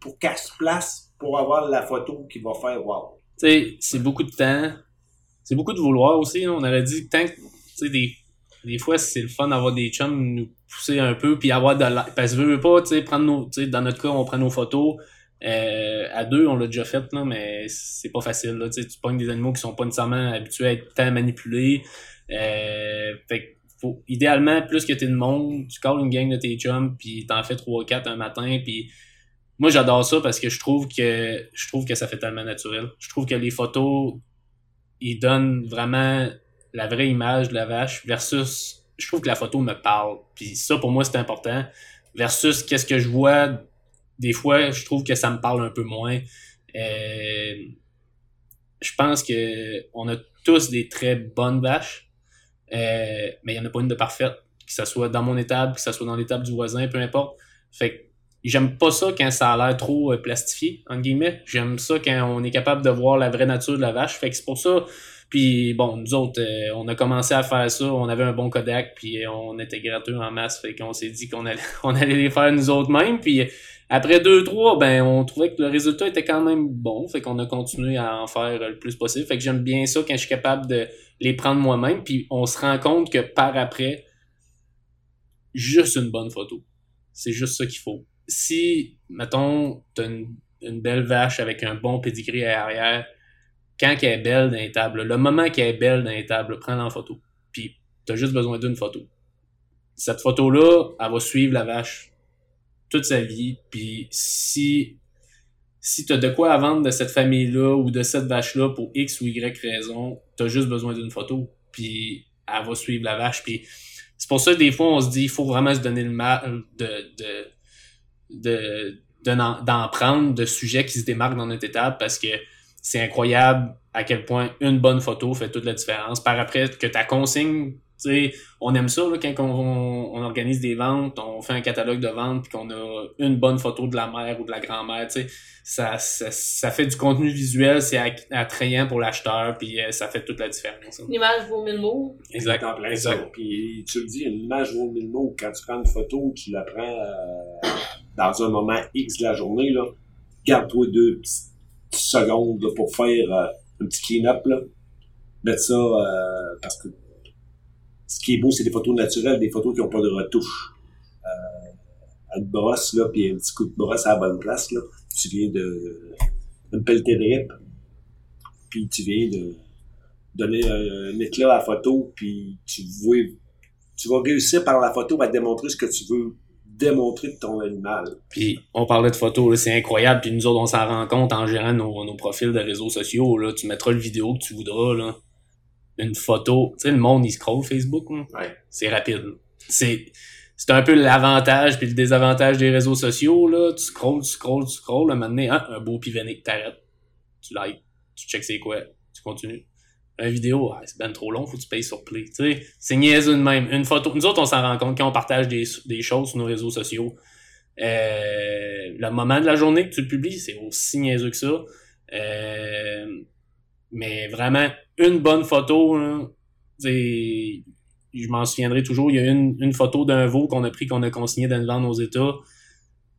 pour qu'elle se place pour avoir la photo qui va faire wow. Tu sais, c'est beaucoup de temps. C'est beaucoup de vouloir aussi. On aurait dit tant que, tu sais, des, des fois, c'est le fun d'avoir des chums nous pousser un peu, puis avoir de la... Parce que je veux pas, tu sais, prendre nos... Dans notre cas, on prend nos photos. Euh, à deux, on l'a déjà fait, là, mais c'est pas facile. Là, tu pognes des animaux qui sont pas nécessairement habitués à être tant manipulés. Euh, fait idéalement, plus que t'es de monde, tu calls une gang de tes chums, puis t'en fais 3-4 un matin, puis moi j'adore ça parce que je trouve que je trouve que ça fait tellement naturel. Je trouve que les photos, ils donnent vraiment la vraie image de la vache versus je trouve que la photo me parle. Puis ça pour moi c'est important. versus qu'est-ce que je vois, des fois, je trouve que ça me parle un peu moins. Euh, je pense que on a tous des très bonnes vaches, mais il n'y en a pas une de parfaite. Que ce soit dans mon étable, que ce soit dans l'étable du voisin, peu importe. Fait j'aime pas ça quand ça a l'air trop euh, plastifié, entre guillemets. J'aime ça quand on est capable de voir la vraie nature de la vache. Fait que c'est pour ça. Puis bon, nous autres, euh, on a commencé à faire ça. On avait un bon Kodak, puis on était gratuit en masse. Fait qu'on s'est dit qu'on allait, on allait les faire nous autres mêmes. Puis après deux, trois, ben on trouvait que le résultat était quand même bon. Fait qu'on a continué à en faire le plus possible. Fait que j'aime bien ça quand je suis capable de les prendre moi-même. Puis on se rend compte que par après, juste une bonne photo. C'est juste ça qu'il faut si, mettons, t'as une, belle vache avec un bon pedigree à l'arrière, quand elle est belle dans les tables, le moment qu'elle est belle dans les tables, prends-la en photo. Puis, t'as juste besoin d'une photo. Cette photo-là, elle va suivre la vache toute sa vie. Puis, si, si t'as de quoi à vendre de cette famille-là ou de cette vache-là pour X ou Y raison, t'as juste besoin d'une photo. Puis, elle va suivre la vache. Puis, c'est pour ça que des fois, on se dit, il faut vraiment se donner le mal de, de de d'en prendre de sujets qui se démarquent dans notre étape parce que c'est incroyable à quel point une bonne photo fait toute la différence. Par après, que ta consigne sais, on aime ça là, quand on, on, organise des ventes, on fait un catalogue de ventes puis qu'on a une bonne photo de la mère ou de la grand-mère, ça, ça, ça fait du contenu visuel, c'est attrayant pour l'acheteur puis euh, ça fait toute la différence. Une image vaut mille mots. Exact. exact. Puis tu le dis, une image vaut mille mots. Quand tu prends une photo, tu la prends euh, dans un moment X de la journée, là, garde-toi deux petites secondes pour faire euh, un petit clean-up, là. Mettre ça parce que ce qui est beau, c'est des photos naturelles, des photos qui n'ont pas de retouche. Euh, une brosse, là, puis un petit coup de brosse à la bonne place, là. Tu viens de, me pelleter de rip, puis tu viens de donner un, éclat à la photo, puis tu vois, tu vas réussir par la photo à démontrer ce que tu veux démontrer de ton animal. Puis on parlait de photos, c'est incroyable, puis nous autres on s'en rend compte en gérant nos, nos profils de réseaux sociaux, là, tu mettras le vidéo que tu voudras, là une photo. Tu sais, le monde, il scroll Facebook. C'est rapide. C'est, c'est un peu l'avantage puis le désavantage des réseaux sociaux. Là. Tu scrolls, tu scrolls, tu scrolls. À un moment donné, hein, un beau pivené, t'arrêtes. Tu likes, tu checks c'est quoi, tu continues. Une vidéo, c'est ben trop long, faut que tu payes sur play. Tu sais, c'est niaiseux de même. Une photo. Nous autres, on s'en rend compte quand on partage des, des choses sur nos réseaux sociaux. Euh, le moment de la journée que tu le publies, c'est aussi niaiseux que ça. Euh, mais vraiment, une bonne photo, je m'en souviendrai toujours, il y a une, une photo d'un veau qu'on a pris, qu'on a consigné dans le vendre aux États.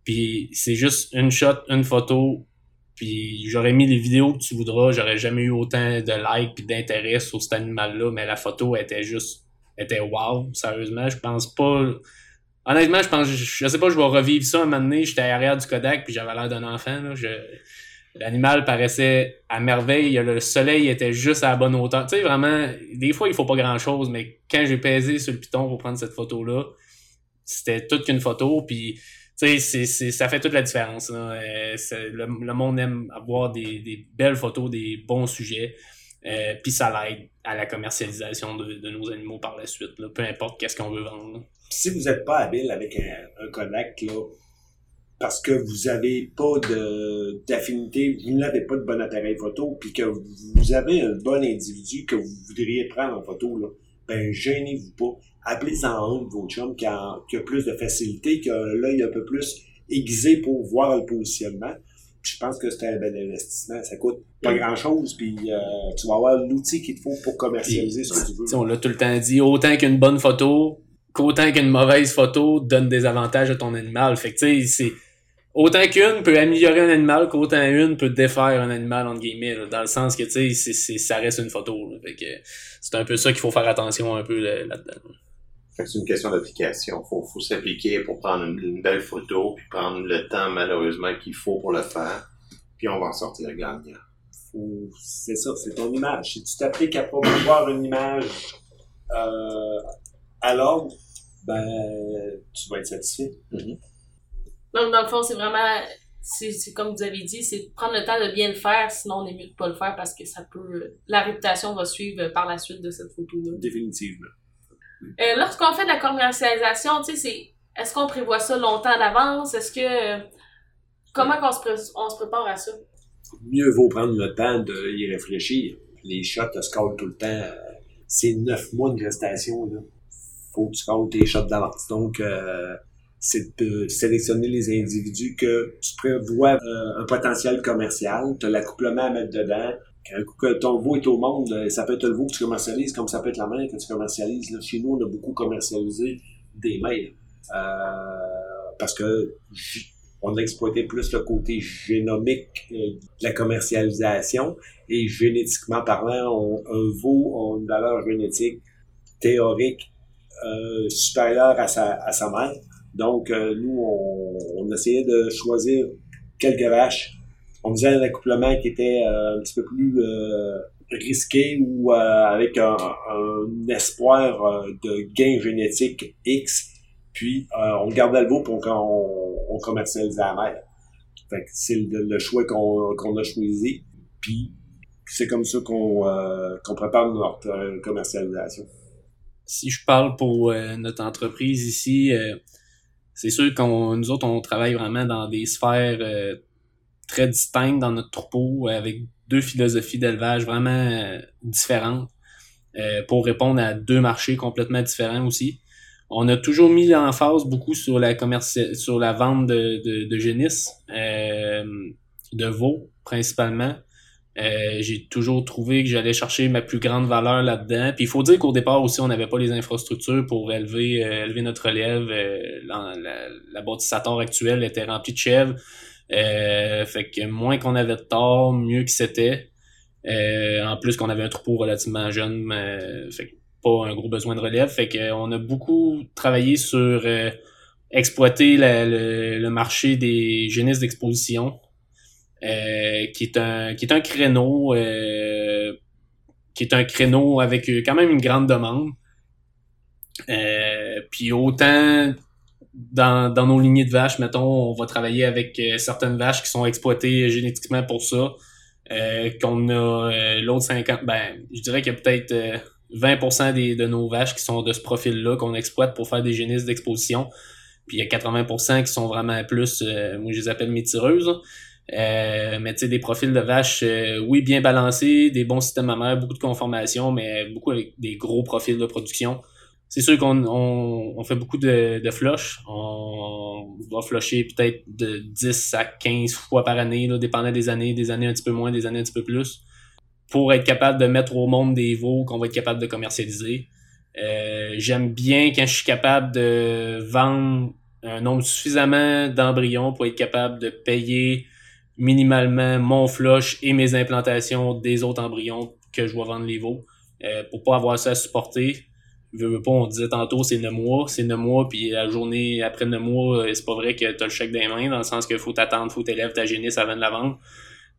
Puis c'est juste une shot, une photo. Puis j'aurais mis les vidéos que tu voudras, j'aurais jamais eu autant de likes et d'intérêt sur cet animal-là, mais la photo était juste était wow, sérieusement. Je pense pas. Honnêtement, je pense je, sais pas, je vais revivre ça un moment donné. J'étais à l'arrière du Kodak puis j'avais l'air d'un enfant. Là. Je, L'animal paraissait à merveille, le soleil était juste à la bonne hauteur. Tu sais, vraiment, des fois, il faut pas grand-chose, mais quand j'ai pesé sur le piton pour prendre cette photo-là, c'était toute qu'une photo, puis tu sais, ça fait toute la différence. Euh, le, monde aime avoir des, belles photos, des bons sujets, euh, puis ça l'aide à la commercialisation de, nos animaux par la suite, peu importe qu'est-ce qu'on veut vendre. Si vous n'êtes pas habile avec un, un Kodak, là, parce que vous avez pas de d'affinité, vous n'avez pas de bon appareil photo, puis que vous avez un bon individu que vous voudriez prendre en photo, là, ben gênez-vous pas. Appelez-en un de vos chums qui a, qui a plus de facilité, qui a l'œil un peu plus aiguisé pour voir le positionnement. je pense que c'est un bel investissement. Ça coûte pas grand-chose, puis euh, tu vas avoir l'outil qu'il te faut pour commercialiser ce que tu veux. On l'a tout le temps dit, autant qu'une bonne photo, qu'autant qu'une mauvaise photo donne des avantages à ton animal. Fait que tu sais, c'est autant qu'une peut améliorer un animal qu'autant une peut défaire un animal entre guillemets dans le sens que tu sais ça reste une photo c'est un peu ça qu'il faut faire attention un peu là-dedans. C'est une question d'application. Faut faut s'appliquer pour prendre une, belle photo puis prendre le temps malheureusement qu'il faut pour le faire puis on va en sortir gagnant. C'est ça c'est ton image. Si tu t'appliques à promouvoir une image euh, à l'ordre ben tu vas être satisfait. Mm-hmm. Donc, dans le fond, c'est vraiment, c'est comme vous avez dit, c'est prendre le temps de bien le faire, sinon on est mieux de pas le faire parce que ça peut, la réputation va suivre par la suite de cette photo-là. Définitivement. Euh, Lorsqu'on fait de la commercialisation, tu sais, c'est, est-ce qu'on prévoit ça longtemps d'avance? Est-ce que. Comment on, se on se prépare à ça? Mieux vaut prendre le temps d'y réfléchir. Les shots te scorent tout le temps. C'est neuf mois de gestation. Là. Faut que tu comptes tes shots d'avance. Donc, euh, c'est de sélectionner les individus que tu prévois euh, un potentiel commercial. Tu as l'accouplement à mettre dedans. Quand ton veau est au monde, euh, ça peut être le veau que tu commercialises comme ça peut être la main que tu commercialises. Là, chez nous, on a beaucoup commercialisé des mails. Euh, parce que on a exploité plus le côté génomique de la commercialisation et génétiquement parlant, un veau a une valeur génétique théorique euh, supérieure à sa, à sa mère. Donc, euh, nous, on, on, essayait de choisir quelques vaches. On faisait un accouplement qui était euh, un petit peu plus euh, risqué ou avec un, un espoir de gain génétique X. Puis, on gardait le veau pour qu'on on commercialisait la mère. Fait c'est le, choix qu'on qu'on a choisi. Puis, c'est comme ça qu'on qu'on prépare notre commercialisation. Si je parle pour notre entreprise ici, c'est sûr qu'on nous autres, on travaille vraiment dans des sphères euh, très distinctes dans notre troupeau, avec deux philosophies d'élevage vraiment euh, différentes euh, pour répondre à deux marchés complètement différents aussi. On a toujours mis en phase beaucoup sur la sur la vente de, de, de génisses, de veaux principalement. Euh, j'ai toujours trouvé que j'allais chercher ma plus grande valeur là-dedans. Puis il faut dire qu'au départ aussi, on n'avait pas les infrastructures pour élever, euh, élever notre relève. Euh, la, la, la actuelle était remplie de chèvres. fait que moins qu'on avait de tort, mieux que c'était. en plus qu'on avait un troupeau relativement jeune, fait que pas un gros besoin de relève. Fait qu'on a beaucoup travaillé sur exploiter le, le, marché des génisses d'exposition euh, qui est un qui est un créneau euh, qui est un créneau avec quand même une grande demande. Euh, puis autant dans, dans nos lignées de vaches, mettons, on va travailler avec certaines vaches qui sont exploitées génétiquement pour ça. qu'on a l'autre 50, ben, je dirais qu'il y a peut-être 20% des, de nos vaches qui sont de ce profil-là qu'on exploite pour faire des génisses d'exposition. Puis il y a 80% qui sont vraiment plus, moi je les appelle mes tireuses. Euh, mais tu sais, des profils de vaches, euh, oui, bien balancés, des bons systèmes mammaires, beaucoup de conformation, mais beaucoup avec des gros profils de production. C'est sûr qu'on on, fait beaucoup de, de flush. On va flusher peut-être de 10 à 15 fois par année, là, dépendant des années, des années un petit peu moins, des années un petit peu plus, pour être capable de mettre au monde des veaux qu'on va être capable de commercialiser. Euh, J'aime bien quand je suis capable de vendre un nombre suffisamment d'embryons pour être capable de payer minimalement mon flush et mes implantations des autres embryons que je dois vendre les veaux euh, pour pas avoir ça à supporter. Je veux pas, on disait tantôt c'est 9 mois, c'est 9 mois, puis la journée après 9 mois, euh, c'est pas vrai que tu as le chèque des mains, dans le sens qu'il faut t'attendre, faut t'élèves ta génisse avant de la vendre.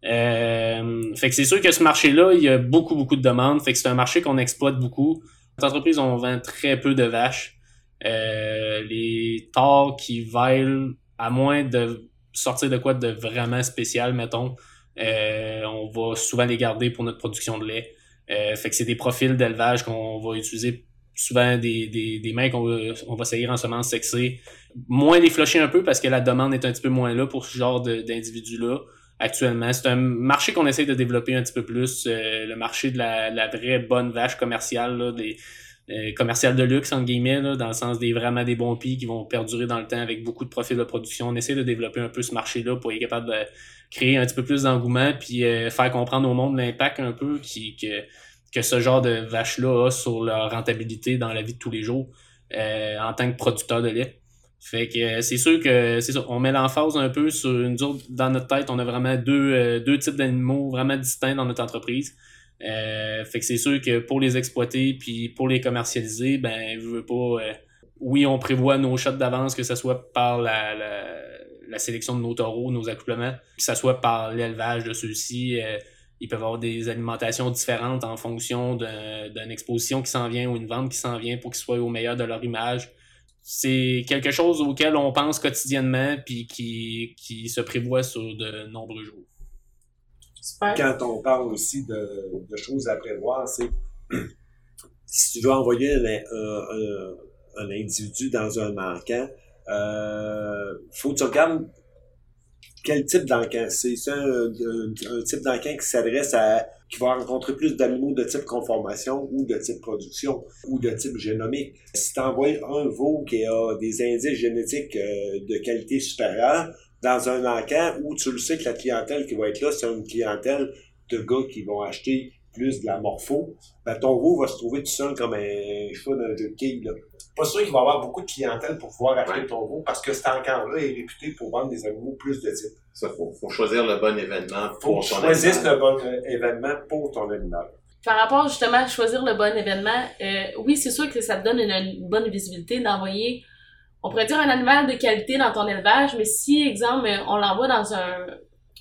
Euh, fait que c'est sûr que ce marché-là, il y a beaucoup, beaucoup de demandes. Fait que c'est un marché qu'on exploite beaucoup. Les entreprises, on vend très peu de vaches. Euh, les torts qui valent, à moins de sortir de quoi de vraiment spécial, mettons, euh, on va souvent les garder pour notre production de lait. Euh, fait que c'est des profils d'élevage qu'on va utiliser souvent des, des, des mains qu'on va, on va saillir en semences sexées. Moins les flusher un peu parce que la demande est un petit peu moins là pour ce genre d'individus-là actuellement. C'est un marché qu'on essaie de développer un petit peu plus, euh, le marché de la, la vraie bonne vache commerciale, là, des, euh, commercial de luxe, entre guillemets, là, dans le sens des vraiment des bons pieds qui vont perdurer dans le temps avec beaucoup de profils de production. On essaie de développer un peu ce marché-là pour être capable de créer un petit peu plus d'engouement puis euh, faire comprendre au monde l'impact un peu qui, que, que ce genre de vache-là a sur leur rentabilité dans la vie de tous les jours euh, en tant que producteur de lait. Fait que c'est sûr que c'est. On met l'emphase un peu sur une dans notre tête, on a vraiment deux, deux types d'animaux vraiment distincts dans notre entreprise. Euh, fait que c'est sûr que pour les exploiter puis pour les commercialiser, ben je veux pas. Euh, oui, on prévoit nos shots d'avance, que ce soit par la, la, sélection de nos taureaux, nos accouplements, que ce soit par l'élevage de ceux-ci. Euh, ils peuvent avoir des alimentations différentes en fonction d'une exposition qui s'en vient ou une vente qui s'en vient pour qu'ils soient au meilleur de leur image. C'est quelque chose auquel on pense quotidiennement puis qui, qui se prévoit sur de nombreux jours. Quand on parle aussi de, choses à prévoir, c'est si tu veux envoyer un, individu dans un manquant, euh, faut que tu regardes quel type d'encan. C'est un, type d'encan qui s'adresse à qui va rencontrer plus d'animaux de type conformation ou de type production ou de type génomique. Si tu envoies un veau qui a des indices génétiques euh, de qualité supérieure dans un encan où tu le sais que la clientèle qui va être là, c'est une clientèle de gars qui vont acheter plus de la morpho, ben ton veau va se trouver tout seul comme un cheval d'un jeu de quilles. Là. Pas sûr qu'il va avoir beaucoup de clientèle pour pouvoir acheter ton veau parce que cet encamp-là est réputé pour vendre des animaux plus de type. Ça, faut, faut choisir le bon événement pour faut ton choisir le bon euh, événement pour ton animal. Par rapport justement à choisir le bon événement, euh, oui, c'est sûr que ça te donne une, bonne visibilité d'envoyer, on pourrait dire un animal de qualité dans ton élevage, mais si, exemple, on l'envoie dans un,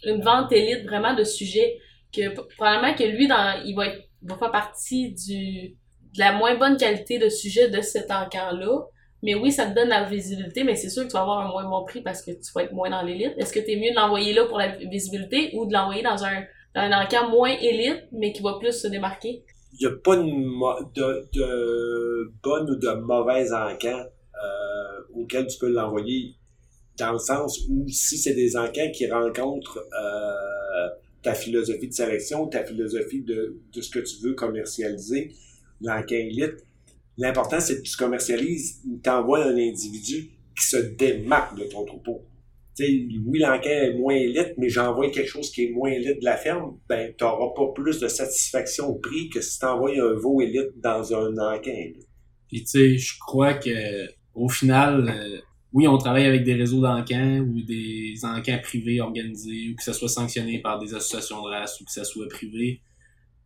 une vente élite vraiment de sujets, que probablement que lui, dans, il va, être, va faire partie de la moins bonne qualité de sujet de cet encamp-là. Mais oui, ça te donne la visibilité, mais c'est sûr que tu vas avoir un moins bon prix parce que tu vas être moins dans l'élite. Est-ce que tu es mieux de l'envoyer là pour la visibilité ou de l'envoyer dans un, dans moins élite, mais qui va plus se démarquer? Il n'y a pas de, bonne ou de mauvaise encamp euh, auquel tu peux l'envoyer dans le sens où si c'est des encans qui rencontrent euh, ta philosophie de sélection, ta philosophie de, de ce que tu veux commercialiser, l'encan élite, l'important c'est que tu commercialises, tu envoies un individu qui se démarque de ton troupeau. sais, oui, l'encan est moins élite, mais j'envoie quelque chose qui est moins élite de la ferme, ben, tu n'auras pas plus de satisfaction au prix que si tu envoies un veau élite dans un encan élite. Puis, tu sais, je crois que au final, euh, oui, on travaille avec des réseaux d'encans ou des encans privés organisés ou que ça soit sanctionné par des associations de race ou que ça soit privé.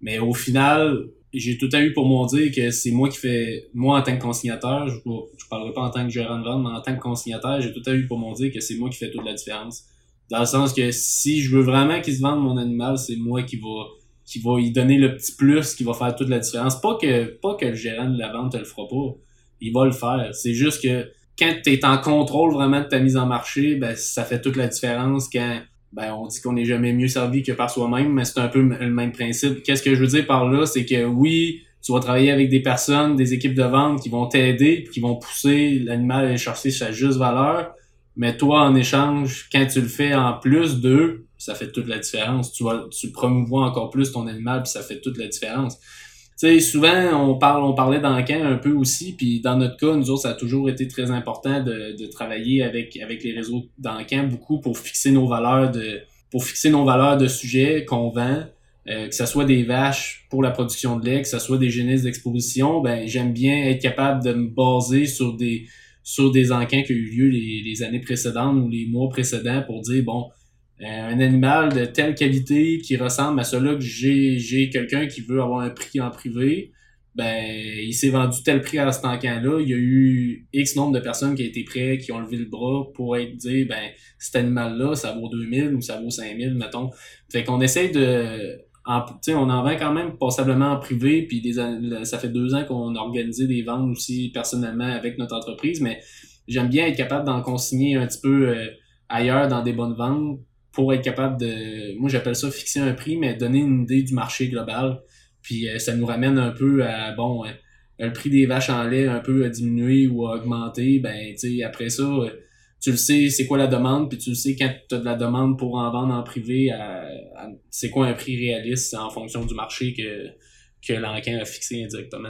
Mais au final, j'ai tout à eu pour mon dire que c'est moi qui fais, moi en tant que consignateur, je, je parlerai pas en tant que gérant de vente, mais en tant que consignateur, j'ai tout à eu pour mon dire que c'est moi qui fais toute la différence. Dans le sens que si je veux vraiment qu'il se vende mon animal, c'est moi qui va qui va y donner le petit plus qui va faire toute la différence. Pas que pas que le gérant de la vente te le fera pas. Il va le faire. C'est juste que quand tu es en contrôle vraiment de ta mise en marché, ben, ça fait toute la différence quand ben, on dit qu'on n'est jamais mieux servi que par soi-même, mais c'est un peu le même principe. Qu'est-ce que je veux dire par là? C'est que oui, tu vas travailler avec des personnes, des équipes de vente qui vont t'aider, qui vont pousser l'animal à aller chercher sa juste valeur, mais toi, en échange, quand tu le fais en plus d'eux, ça fait toute la différence. Tu vas, tu promouvois encore plus ton animal, puis ça fait toute la différence. Sais, souvent, on parle, on parlait d'encan un peu aussi, puis dans notre cas, nous autres, ça a toujours été très important de, de travailler avec, avec les réseaux d'encan beaucoup pour fixer nos valeurs de, pour fixer nos valeurs de sujets qu'on vend, euh, que ce soit des vaches pour la production de lait, que ce soit des génisses d'exposition, ben, j'aime bien être capable de me baser sur des, sur des encans qui ont eu lieu les, les années précédentes ou les mois précédents pour dire, bon, un animal de telle qualité qui ressemble à celui que j'ai j'ai quelqu'un qui veut avoir un prix en privé ben il s'est vendu tel prix à cet encan-là il y a eu X nombre de personnes qui ont été prêtes qui ont levé le bras pour être dire ben cet animal-là ça vaut 2000 ou ça vaut 5000 mettons. Fait qu'on essaye de en, on en vend quand même passablement en privé, puis des, ça fait deux ans qu'on a organisé des ventes aussi personnellement avec notre entreprise, mais j'aime bien être capable d'en consigner un petit peu euh, ailleurs dans des bonnes ventes pour être capable de, moi j'appelle ça fixer un prix, mais donner une idée du marché global. Puis euh, ça nous ramène un peu à, bon, euh, le prix des vaches en lait un peu à diminuer ou à augmenter, ben tu après ça, euh, tu le sais c'est quoi la demande, puis tu le sais quand tu as de la demande pour en vendre en privé, c'est quoi un prix réaliste en fonction du marché que, que l'enquête a fixé indirectement.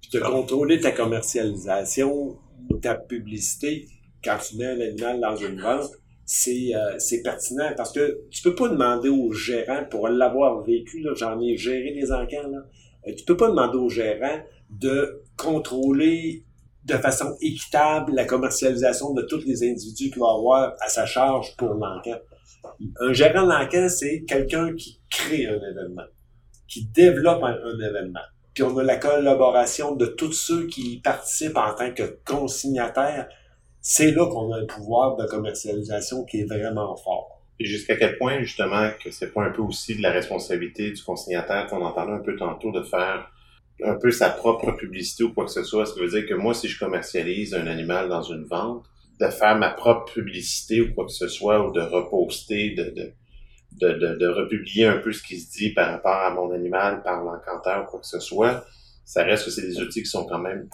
Puis de contrôler ta commercialisation, ta publicité, quand tu mets un animal dans une vente, euh, c'est pertinent parce que tu peux pas demander au gérant, pour l'avoir vécu, j'en ai géré des encans, là, euh, tu peux pas demander au gérant de contrôler de façon équitable la commercialisation de tous les individus qu'il va avoir à sa charge pour l'encan. Un gérant d'encan, c'est quelqu'un qui crée un événement, qui développe un, événement. Puis on a la collaboration de tous ceux qui participent en tant que consignataires c'est là qu'on a un pouvoir de commercialisation qui est vraiment fort. Et jusqu'à quel point, justement, que c'est pas un peu aussi de la responsabilité du consignataire qu'on entendait un peu tantôt de faire un peu sa propre publicité ou quoi que ce soit? Ça veut dire que moi, si je commercialise un animal dans une vente, de faire ma propre publicité ou quoi que ce soit, ou de reposter, de, de, de, de, republier un peu ce qui se dit par rapport à mon animal, par l'encanteur ou quoi que ce soit, ça reste que c'est des outils qui sont quand même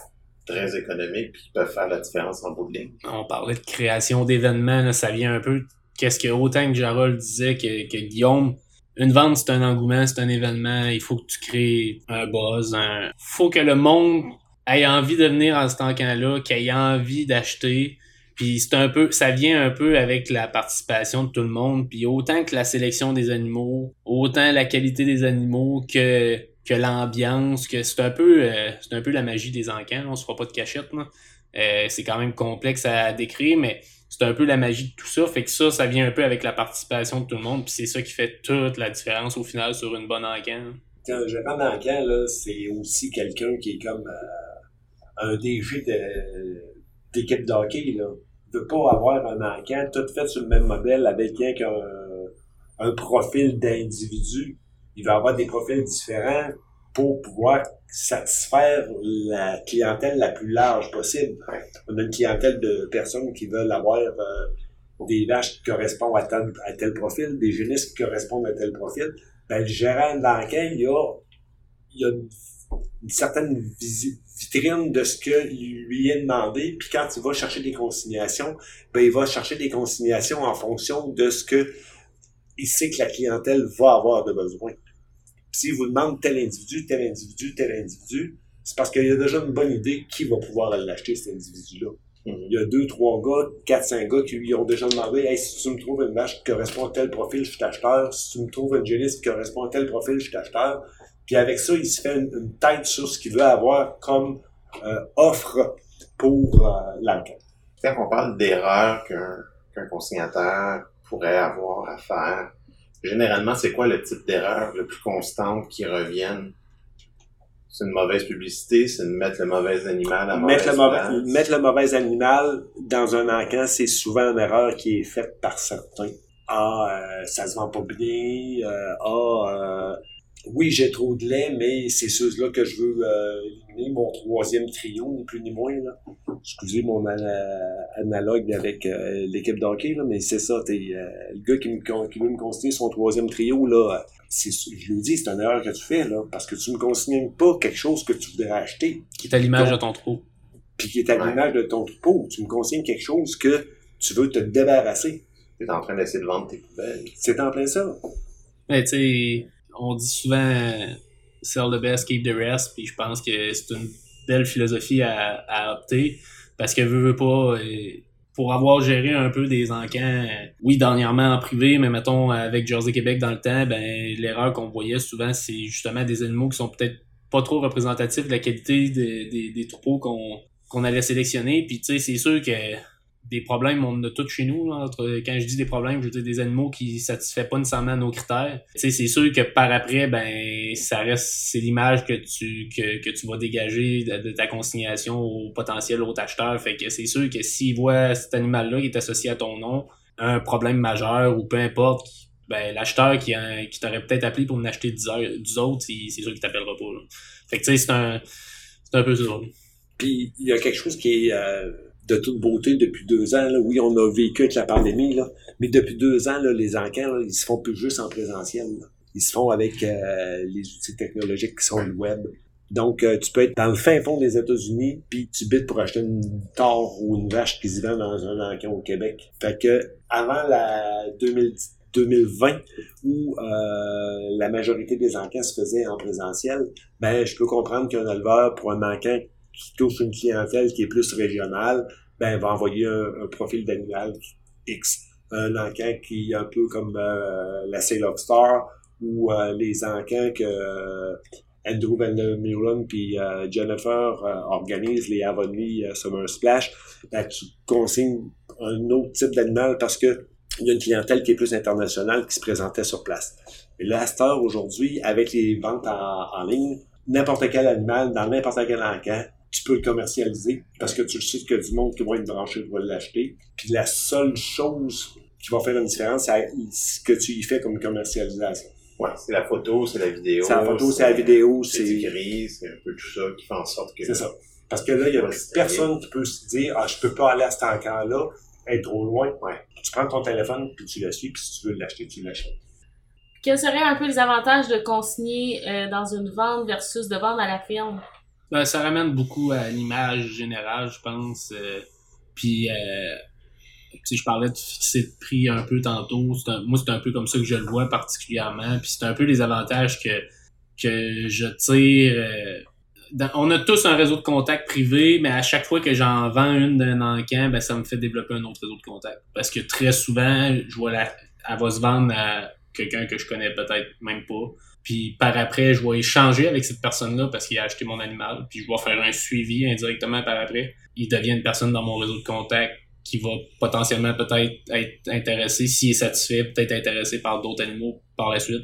très économiques puis peuvent faire la différence en bout de ligne. On parlait de création d'événements, là, ça vient un peu. Qu'est-ce que autant que Jarol disait que, que Guillaume, une vente, c'est un engouement, c'est un événement, il faut que tu crées un buzz, un... faut que le monde ait envie de venir en ce temps-là, qu'il ait envie d'acheter. Puis c'est un peu, ça vient un peu avec la participation de tout le monde. Puis autant que la sélection des animaux, autant la qualité des animaux que que l'ambiance, que c'est un peu euh, c'est un peu la magie des encans, on se fera pas de cachette. Euh, c'est quand même complexe à décrire, mais c'est un peu la magie de tout ça. Fait que ça, ça vient un peu avec la participation de tout le monde. Puis c'est ça qui fait toute la différence au final sur une bonne encan. Un gérant d'encan, là, c'est aussi quelqu'un qui est comme euh, un DG d'équipe de, hockey. Là. Il veut pas avoir un encan tout fait sur le même modèle avec un, un profil d'individu il va avoir des profils différents pour pouvoir satisfaire la clientèle la plus large possible. On a une clientèle de personnes qui veulent avoir euh, des vaches qui correspondent à tel, à tel profil, des génisses qui correspondent à tel profil. Ben, le gérant de il y a, il y a une, certaine vitrine de ce qu'il lui est demandé. Puis quand il va chercher des consignations, ben, il va chercher des consignations en fonction de ce que il sait que la clientèle va avoir de besoin. S'il vous demande tel individu, tel individu, tel individu, c'est parce qu'il y a déjà une bonne idée qui va pouvoir l'acheter, cet individu-là. Mhm. Il y a deux, trois gars, quatre, cinq gars qui lui ont déjà demandé Hey, si tu me trouves une vache qui correspond à tel profil, je suis acheteur. Si tu me trouves une génisse qui correspond à tel profil, je suis acheteur. Puis avec ça, il se fait une, tête sur ce qu'il veut avoir comme euh, offre pour euh, l'enquête. Quand on parle d'erreurs qu'un consignataire pourrait avoir à faire, généralement, c'est quoi le type d'erreur le plus constante qui reviennent? C'est une mauvaise publicité, c'est de mettre le mauvais animal à mettre le, mauvais, mettre le mauvais animal dans un encan, c'est souvent une erreur qui est faite par certains. Ah, euh, ça se vend pas bien. Euh, ah, euh, oui, j'ai trop de lait, mais c'est ceux-là que je veux euh, éliminer. Mon troisième trio, ni plus ni moins. Là. Excusez mon analogue avec euh, l'équipe d'hockey, mais c'est ça. Euh, le gars qui, me, qui veut me consigner son troisième trio, là, je lui dis, c'est une erreur que tu fais, là, parce que tu ne me consignes pas quelque chose que tu voudrais acheter. Qui est à l'image de ton troupeau. Puis qui est à l'image de ton troupeau. Tu me consignes quelque chose que tu veux te débarrasser. Tu es en train d'essayer de vendre tes poubelles. C'est en plein ça. Mais tu sais on dit souvent sell the best, keep the rest, puis je pense que c'est une belle philosophie à, à opter parce que veut, veut pas. Euh, pour avoir géré un peu des encans, oui, dernièrement en privé, mais mettons avec Jersey Québec dans le temps, ben l'erreur qu'on voyait souvent, c'est justement des animaux qui sont peut-être pas trop représentatifs de la qualité des, des troupeaux qu'on qu'on allait sélectionner. Puis tu sais, c'est sûr que des problèmes, on en a tous chez nous. quand je dis des problèmes, je dire des animaux qui ne satisfont pas nécessairement nos critères. c'est sûr que par après, ben ça reste c'est l'image que tu que, que, tu vas dégager de, ta consignation au potentiel autre acheteur. Fait que c'est sûr que s'il voit cet animal-là qui est associé à ton nom, un problème majeur ou peu importe, ben l'acheteur qui, qui t'aurait peut-être appelé pour en acheter 10, autres, c'est sûr qu'il t'appellera pas. Fait que tu sais, c'est un, un peu ça. Puis il y a quelque chose qui est. Euh, de toute beauté depuis deux ans. Là. Oui, on a vécu avec la pandémie, là, mais depuis deux ans, là, les encans, ils se font plus juste en présentiel. Ils se font avec euh, les outils technologiques qui sont le web. Donc, euh, tu peux être dans le fin fond des États-Unis, puis tu bites pour acheter une tore ou une vache qui se vend dans un encan au Québec. Fait que avant la 2020, où euh, la majorité des encans se faisaient en présentiel, ben je peux comprendre qu'un éleveur pour un encan qui touche une clientèle qui est plus régionale, ben, va envoyer un, profil d'animal X. Un encan qui est un peu comme euh, la Sail of Star ou euh, les encans que euh, Andrew Van Meulen puis Jennifer organisent, les Avonlea Summer Splash. Ben, tu consignes un autre type d'animal parce que il y a une clientèle qui est plus internationale qui se présentait sur place. Et là, à cette heure, aujourd'hui, avec les ventes en, en ligne, n'importe quel animal, dans n'importe quel encan, tu peux le commercialiser parce que tu sais que du monde qui va être branché va l'acheter. Puis la seule chose qui va faire une différence, c'est ce que tu y fais comme commercialisation. Ouais, c'est la photo, c'est la vidéo. C'est la photo, c'est la vidéo, c'est. C'est c'est un peu tout ça qui fait en sorte que. C'est ça. Parce que là, il y a personne qui peut se dire, ah, je peux pas aller à cet encamp-là, être trop loin. Ouais. Tu prends ton téléphone, puis tu le suis, puis si tu veux l'acheter, tu l'achètes. Quels seraient un peu les avantages de consigner euh, dans une vente versus de vendre à la firme? Ben, ça ramène beaucoup à l'image générale, je pense. Euh, puis, euh, si je parlais de fixer de prix un peu tantôt. moi, c'est un peu comme ça que je le vois particulièrement. Puis c'est un peu les avantages que, que je tire. Euh, on a tous un réseau de contacts privé, mais à chaque fois que j'en vends une d'un encan, ben, ça me fait développer un autre réseau de contacts. Parce que très souvent, je vois la, elle va se vendre à quelqu'un que je connais peut-être même pas. Puis par après, je vais échanger avec cette personne-là parce qu'il a acheté mon animal. Puis je vais faire un suivi indirectement par après. Il devient une personne dans mon réseau de contact qui va potentiellement peut-être être intéressé, s'il est satisfait, peut-être intéressé par d'autres animaux par la suite.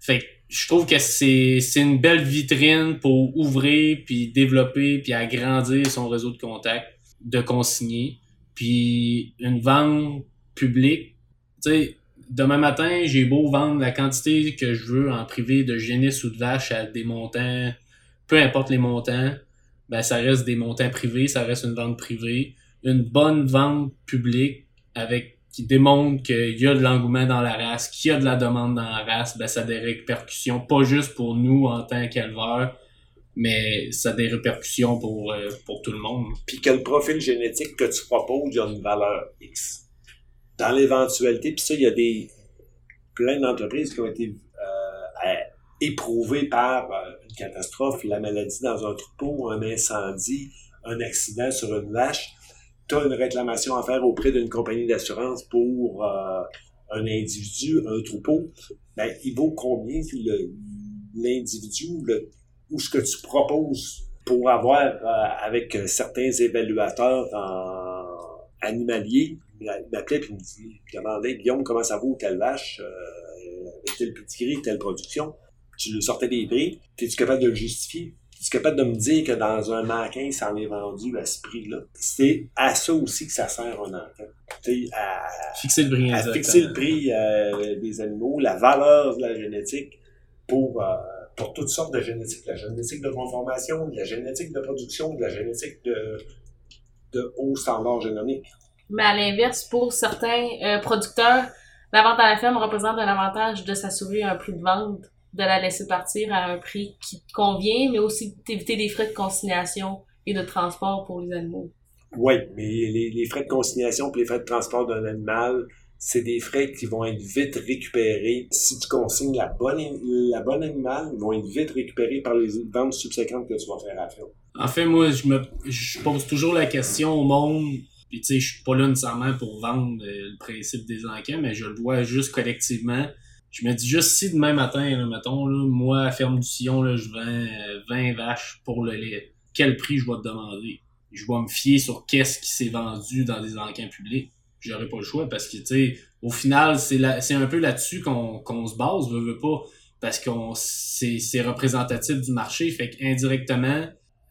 Fait que je trouve que c'est, une belle vitrine pour ouvrir, puis développer, puis agrandir son réseau de contacts, de consigner. Puis une vente publique, tu sais, demain matin, j'ai beau vendre la quantité que je veux en privé de génisse ou de vache à des montants, peu importe les montants, ben ça reste des montants privés, ça reste une vente privée. Une bonne vente publique avec qui démontre qu'il y a de l'engouement dans la race, qu'il y a de la demande dans la race, ben ça a des répercussions, pas juste pour nous en tant qu'éleveurs, mais ça a des répercussions pour, euh, pour tout le monde. Puis que le profil génétique que tu proposes a une valeur X dans l'éventualité, puis ça, il y a des plein d'entreprises qui ont été euh, éprouvées par euh, une catastrophe, la maladie dans un troupeau, un incendie, un accident sur une vache. Tu as une réclamation à faire auprès d'une compagnie d'assurance pour euh, un individu, un troupeau. Ben, il vaut combien l'individu ou ce que tu proposes pour avoir avec certains évaluateurs en animaliers? Il m'appelait et me, dit, me demandait Guillaume, comment ça vaut telle vache, euh, avec tel petit gris, telle production? Tu lui sortais des prix. Es-tu capable de le justifier? Es-tu capable de me dire que dans un maquin, ça en est vendu à ce prix-là? C'est à ça aussi que ça sert un enfant. À, fixer le prix, à fixer le prix euh, des animaux, la valeur de la génétique pour, euh, pour toutes sortes de génétique. La génétique de conformation, la génétique de production, de la génétique de, de haut standard génomique. Mais à l'inverse, pour certains euh, producteurs, la vente à la ferme représente un avantage de s'assurer un prix de vente, de la laisser partir à un prix qui te convient, mais aussi d'éviter des frais de consignation et de transport pour les animaux. Oui, mais les, frais de consignation et les frais de transport d'un animal, c'est des frais qui vont être vite récupérés. Si tu consignes la bonne, la bonne animal, ils vont être vite récupérés par les ventes subséquentes que tu vas faire à la ferme. En fait, moi, je me je pose toujours la question au monde puis tu sais, je suis pas là nécessairement pour vendre euh, le principe des encans, mais je le vois juste collectivement. Je me dis juste si demain matin, mettons, là, moi, à Ferme du Sillon, là, je vends 20 euh, vaches pour le lait. Quel prix je vais te demander? Je vais me fier sur qu'est-ce qui s'est vendu dans des encans publics. J'aurais pas le choix parce que, tu sais, au final, c'est un peu là-dessus qu'on se base, veut, veut pas, parce qu'on c'est représentatif du marché. Fait qu'indirectement,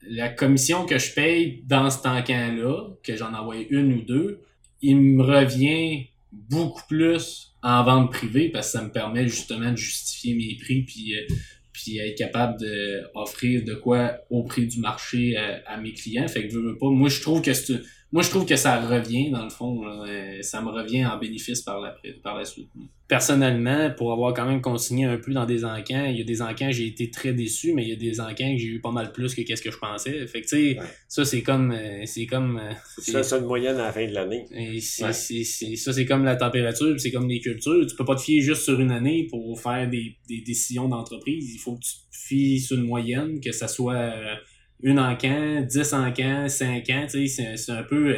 la commission que je paye dans ce encan-là, que j'en envoie une ou deux, il me revient beaucoup plus en vente privée parce que ça me permet justement de justifier mes prix puis, euh, puis être capable d'offrir de quoi au prix du marché à, mes clients. Fait que je veux pas. Moi, je trouve que c'est moi, je trouve que ça revient, dans le fond. Euh, ça me revient en bénéfice par la, par la suite. Personnellement, pour avoir quand même consigné un peu dans des encans, il y a des encans j'ai été très déçu, mais il y a des encans que j'ai eu pas mal plus que qu'est-ce que je pensais. Fait que, tu sais, ça, c'est comme... Euh, c'est comme euh, ça, c'est une moyenne à la fin de l'année. ça, c'est comme la température, c'est comme les cultures. Tu peux pas te fier juste sur une année pour faire des, des décisions d'entreprise. Il faut que tu te fies sur une moyenne, que ça soit une encan, dix encans, cinq ans, tu sais, c'est un peu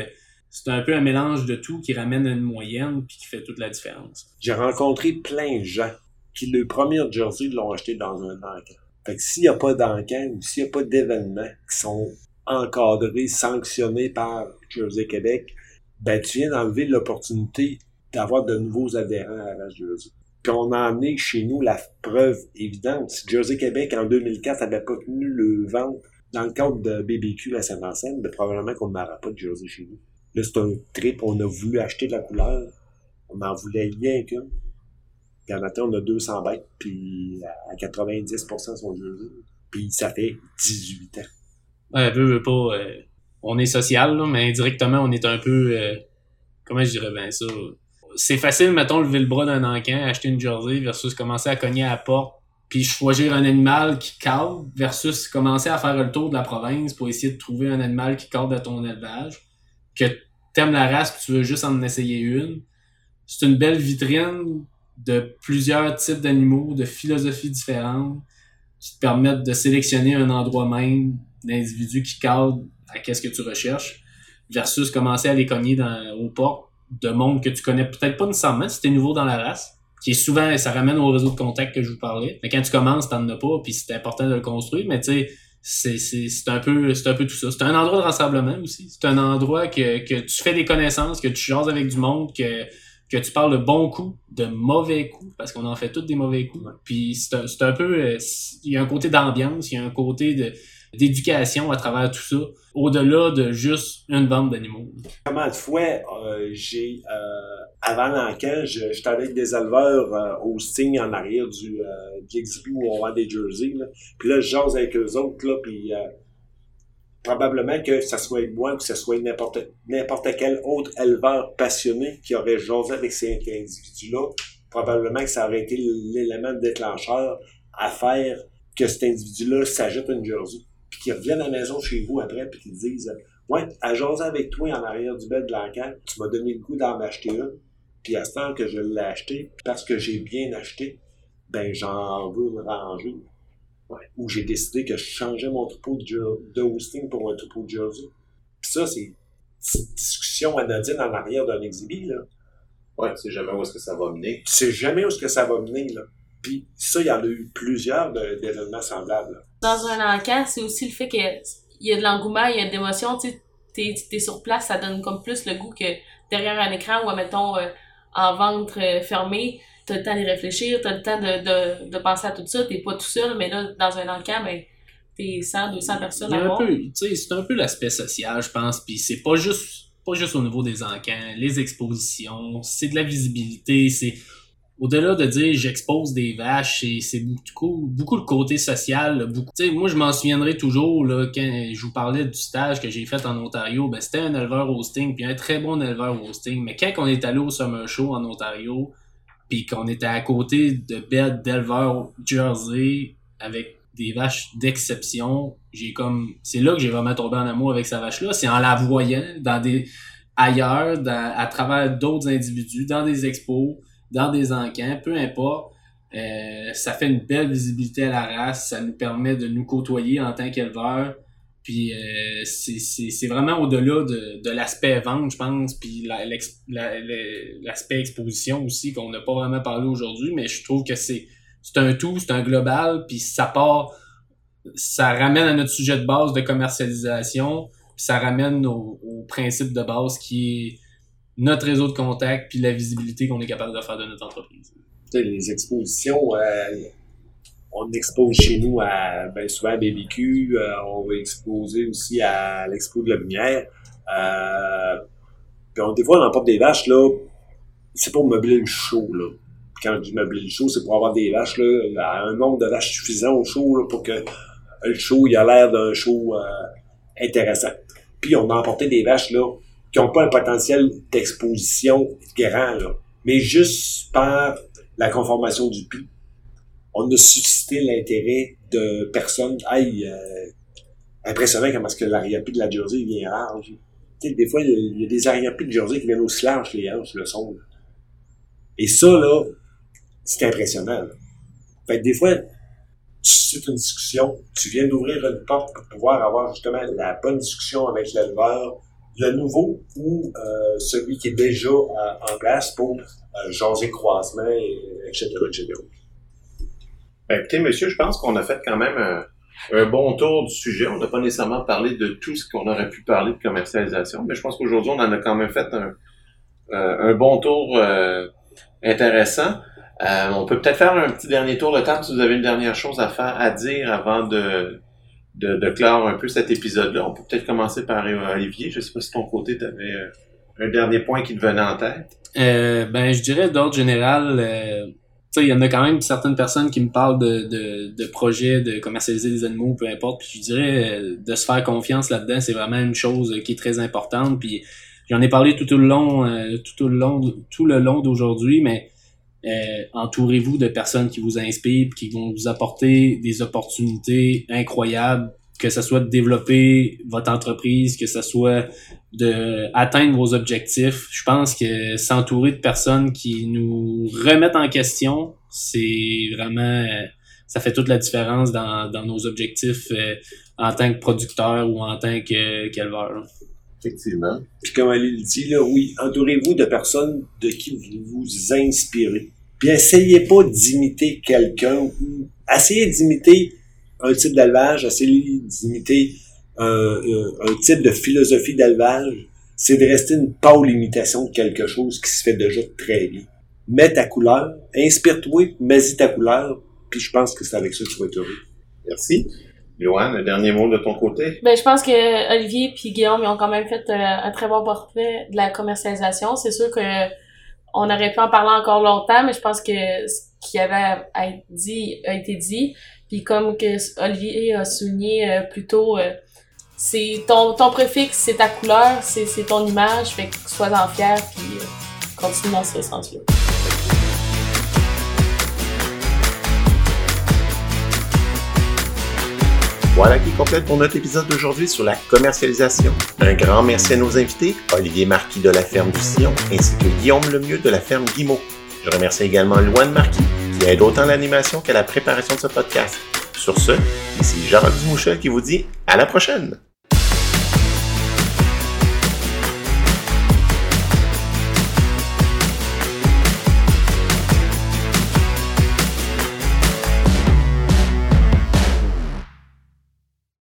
c'est un peu un mélange de tout qui ramène une moyenne puis qui fait toute la différence. J'ai rencontré plein de gens qui le premier jersey l'ont acheté dans un encan. Fait que s'il n'y a pas d'encan ou s'il n'y a pas d'événements qui sont encadrés, sanctionnés par Jersey Québec, ben tu viens d'enlever l'opportunité d'avoir de nouveaux adhérents à la Jersey. Puis on a amené chez nous la preuve évidente. Si Jersey Québec en 2004 n'avait pas tenu le vente dans le cadre de BBQ à Saint-Vincent, ben, probablement qu'on n'aura pas de jersey chez nous. Là, c'est un trip, on a voulu acheter de la couleur, on en voulait rien qu'une. Puis en matin, on a 200 bêtes, puis à 90% sont jersey. Puis ça fait 18 ans. Ouais, veut, veut pas. Euh, on est social, là, mais indirectement, on est un peu. Euh, comment je dirais bien ça? C'est facile, mettons, lever le bras d'un encan, acheter une jersey versus commencer à cogner à la porte puis choisir un animal qui cadre versus commencer à faire le tour de la province pour essayer de trouver un animal qui cadre à ton élevage, que t'aimes la race que tu veux juste en essayer une. C'est une belle vitrine de plusieurs types d'animaux, de philosophies différentes, qui te permettent de sélectionner un endroit même d'individus qui cadre à qu'est-ce que tu recherches, versus commencer à les cogner dans, aux portes de monde que tu connais peut-être pas nécessairement si t'es nouveau dans la race, qui est souvent, ça ramène au réseau de contact que je vous parlais. Mais quand tu commences, t'en as pas, puis c'est important de le construire, mais tu sais, c'est, c'est, c'est un peu c'est un peu tout ça. C'est un endroit de rassemblement aussi. C'est un endroit que, que tu fais des connaissances, que tu jases avec du monde, que, que tu parles de bons coups, de mauvais coups, parce qu'on en fait tous des mauvais coups. Puis c'est un, c'est un peu. euh, Il y a un côté d'ambiance, il y a un côté de d'éducation à travers tout ça, au-delà de juste une bande d'animaux. Comment de fois, euh, j'ai, euh, avant je- j'étais avec des éleveurs euh, au Sting en arrière du, exhibit où on vend des jerseys. Puis là, je jase avec eux autres, là, puis probablement que ça soit moi ou que ce soit n'importe, quel autre éleveur passionné qui aurait jasé avec ces individus-là, probablement que ça aurait été l'élément déclencheur à faire que cet individu-là s'ajoute une jersey. Puis qu'il revienne à la maison chez vous après, puis qu'il dise Ouais, à jaser avec toi en arrière du bed de l'enquête, tu m'as donné le goût d'en acheter une. Puis à ce temps que je l'ai acheté, parce que j'ai bien acheté, ben j'en veux me ranger. Ouais. Ou j'ai décidé que je changeais mon troupeau de, de hosting pour un troupeau de jersey. Puis ça, c'est une discussion anodine en arrière d'un exhibit, là. Ouais, tu sais jamais où est-ce que ça va mener. Tu sais jamais où est-ce que ça va mener, là. Puis ça, il y en a eu plusieurs d'événements semblables. là. Dans un encamp, c'est aussi le fait qu'il y a de l'engouement, il y a de l'émotion. Tu sais, t'es, t'es sur place, ça donne comme plus le goût que derrière un écran ou, mettons, euh, en ventre euh, fermé, t'as le temps d'y réfléchir, t'as le temps de, de, de penser à tout ça, t'es pas tout seul, mais là, dans un encamp, ben, t'es 100, 200 personnes à voir. c'est un peu l'aspect social, je pense, puis c'est pas juste pas juste au niveau des encans, les expositions, c'est de la visibilité, c'est au-delà de dire j'expose des vaches, c'est beaucoup beaucoup le côté social, beaucoup. Moi je m'en souviendrai toujours là quand je vous parlais du stage que j'ai fait en Ontario, ben c'était un éleveur hosting, puis un très bon éleveur hosting, mais quand on est allé au Summer Show en Ontario, puis qu'on était à côté de bêtes d'éleveurs Jersey avec des vaches d'exception, j'ai comme c'est là que j'ai vraiment tombé en amour avec sa vache là, c'est en la voyant dans des ailleurs, à travers d'autres individus, dans des expos, dans des encans, peu importe. Euh, ça fait une belle visibilité à la race, ça nous permet de nous côtoyer en tant qu'éleveurs. Puis euh, c'est- vraiment au-delà de, de l'aspect vente, je pense, puis l'aspect exposition aussi, qu'on n'a pas vraiment parlé aujourd'hui, mais je trouve que c'est c'est un tout, c'est un global, puis ça part, ça ramène à notre sujet de base de commercialisation, puis ça ramène au, au principe de base qui est notre réseau de contact, puis la visibilité qu'on est capable de faire de notre entreprise. Les expositions, euh, on expose chez nous à, ben, souvent à BBQ, euh, on va exposer aussi à l'expo de la lumière. Euh, puis on, des fois, on emporte des vaches, là, c'est pour meubler le show, là. Quand je dis meubler le show, c'est pour avoir des vaches, là, un nombre de vaches suffisant au show, là, pour que le show, il a l'air d'un show intéressant. Puis on a emporté des vaches, là, qui n'ont pas un potentiel d'exposition grand, là. Mais juste par la conformation du prix, on a suscité l'intérêt de personnes. Aïe, euh, impressionnant comment est-ce que l'arrière-pied de la Jersey vient large. Tu sais, des fois, il y a des arrière-pieds de Jersey qui viennent aussi larges que les hanches le sont. là. Et ça, là, c'est impressionnant. là. Fait que des fois, tu suscites une discussion, tu viens d'ouvrir une porte pour pouvoir avoir justement la bonne discussion avec l'éleveur, le nouveau ou euh, celui qui est déjà euh, en place pour euh, jaser croisement, et, etc.. Ben, écoutez, monsieur, je pense qu'on a fait quand même un, un bon tour du sujet. On n'a pas nécessairement parlé de tout ce qu'on aurait pu parler de commercialisation, mais je pense qu'aujourd'hui, on en a quand même fait un, euh, bon tour euh, intéressant. Euh, on peut peut-être faire un petit dernier tour de table si vous avez une dernière chose à faire, à dire avant de, de, de clore un peu cet épisode-là. On peut peut-être commencer par euh, Olivier. Je sais pas si ton côté, tu avais un dernier point qui te venait en tête. Euh, ben, je dirais d'ordre général, euh, il y en a quand même certaines personnes qui me parlent de, de, de projets de commercialiser des animaux, peu importe. Puis je dirais euh, de se faire confiance là-dedans, c'est vraiment une chose qui est très importante. Puis j'en ai parlé tout au long, euh, tout au long, tout le long d'aujourd'hui, mais Euh, entourez-vous de personnes qui vous inspirent, qui vont vous apporter des opportunités incroyables, que ce soit de développer votre entreprise, que ce soit de atteindre vos objectifs. Je pense que s'entourer de personnes qui nous remettent en question, c'est vraiment ça fait toute la différence dans, dans nos objectifs euh, en tant que producteur ou en tant qu'éleveur. Effectivement. Puis comme elle dit, là, oui, entourez-vous de personnes de qui vous vous inspirez. Puis essayez pas d'imiter quelqu'un ou essayez d'imiter un type d'élevage, essayez d'imiter un, un, type de philosophie d'élevage. C'est de rester une pâle imitation de quelque chose qui se fait déjà très bien. Mets ta couleur, inspire-toi, mets-y ta couleur, puis je pense que c'est avec ça que tu vas être heureux. Merci. Joanne, un dernier mot de ton côté? Ben, je pense que Olivier et Guillaume ils ont quand même fait euh, un très bon portrait de la commercialisation. C'est sûr que on aurait pu en parler encore longtemps, mais je pense que ce qui avait à être dit a été dit. Puis comme que Olivier a souligné euh, plus tôt, euh, c'est ton, ton préfixe, c'est ta couleur, c'est ton image, fait que sois-en fier, puis continue dans ce sens-là. Voilà qui complète pour notre épisode d'aujourd'hui sur la commercialisation. Un grand merci à nos invités, Olivier Marquis de la ferme du Sillon, ainsi que Guillaume Lemieux de la ferme Guimau. Je remercie également Loane Marquis, qui aide autant l'animation qu'à la préparation de ce podcast. Sur ce, ici Jean Dumouchel qui vous dit à la prochaine!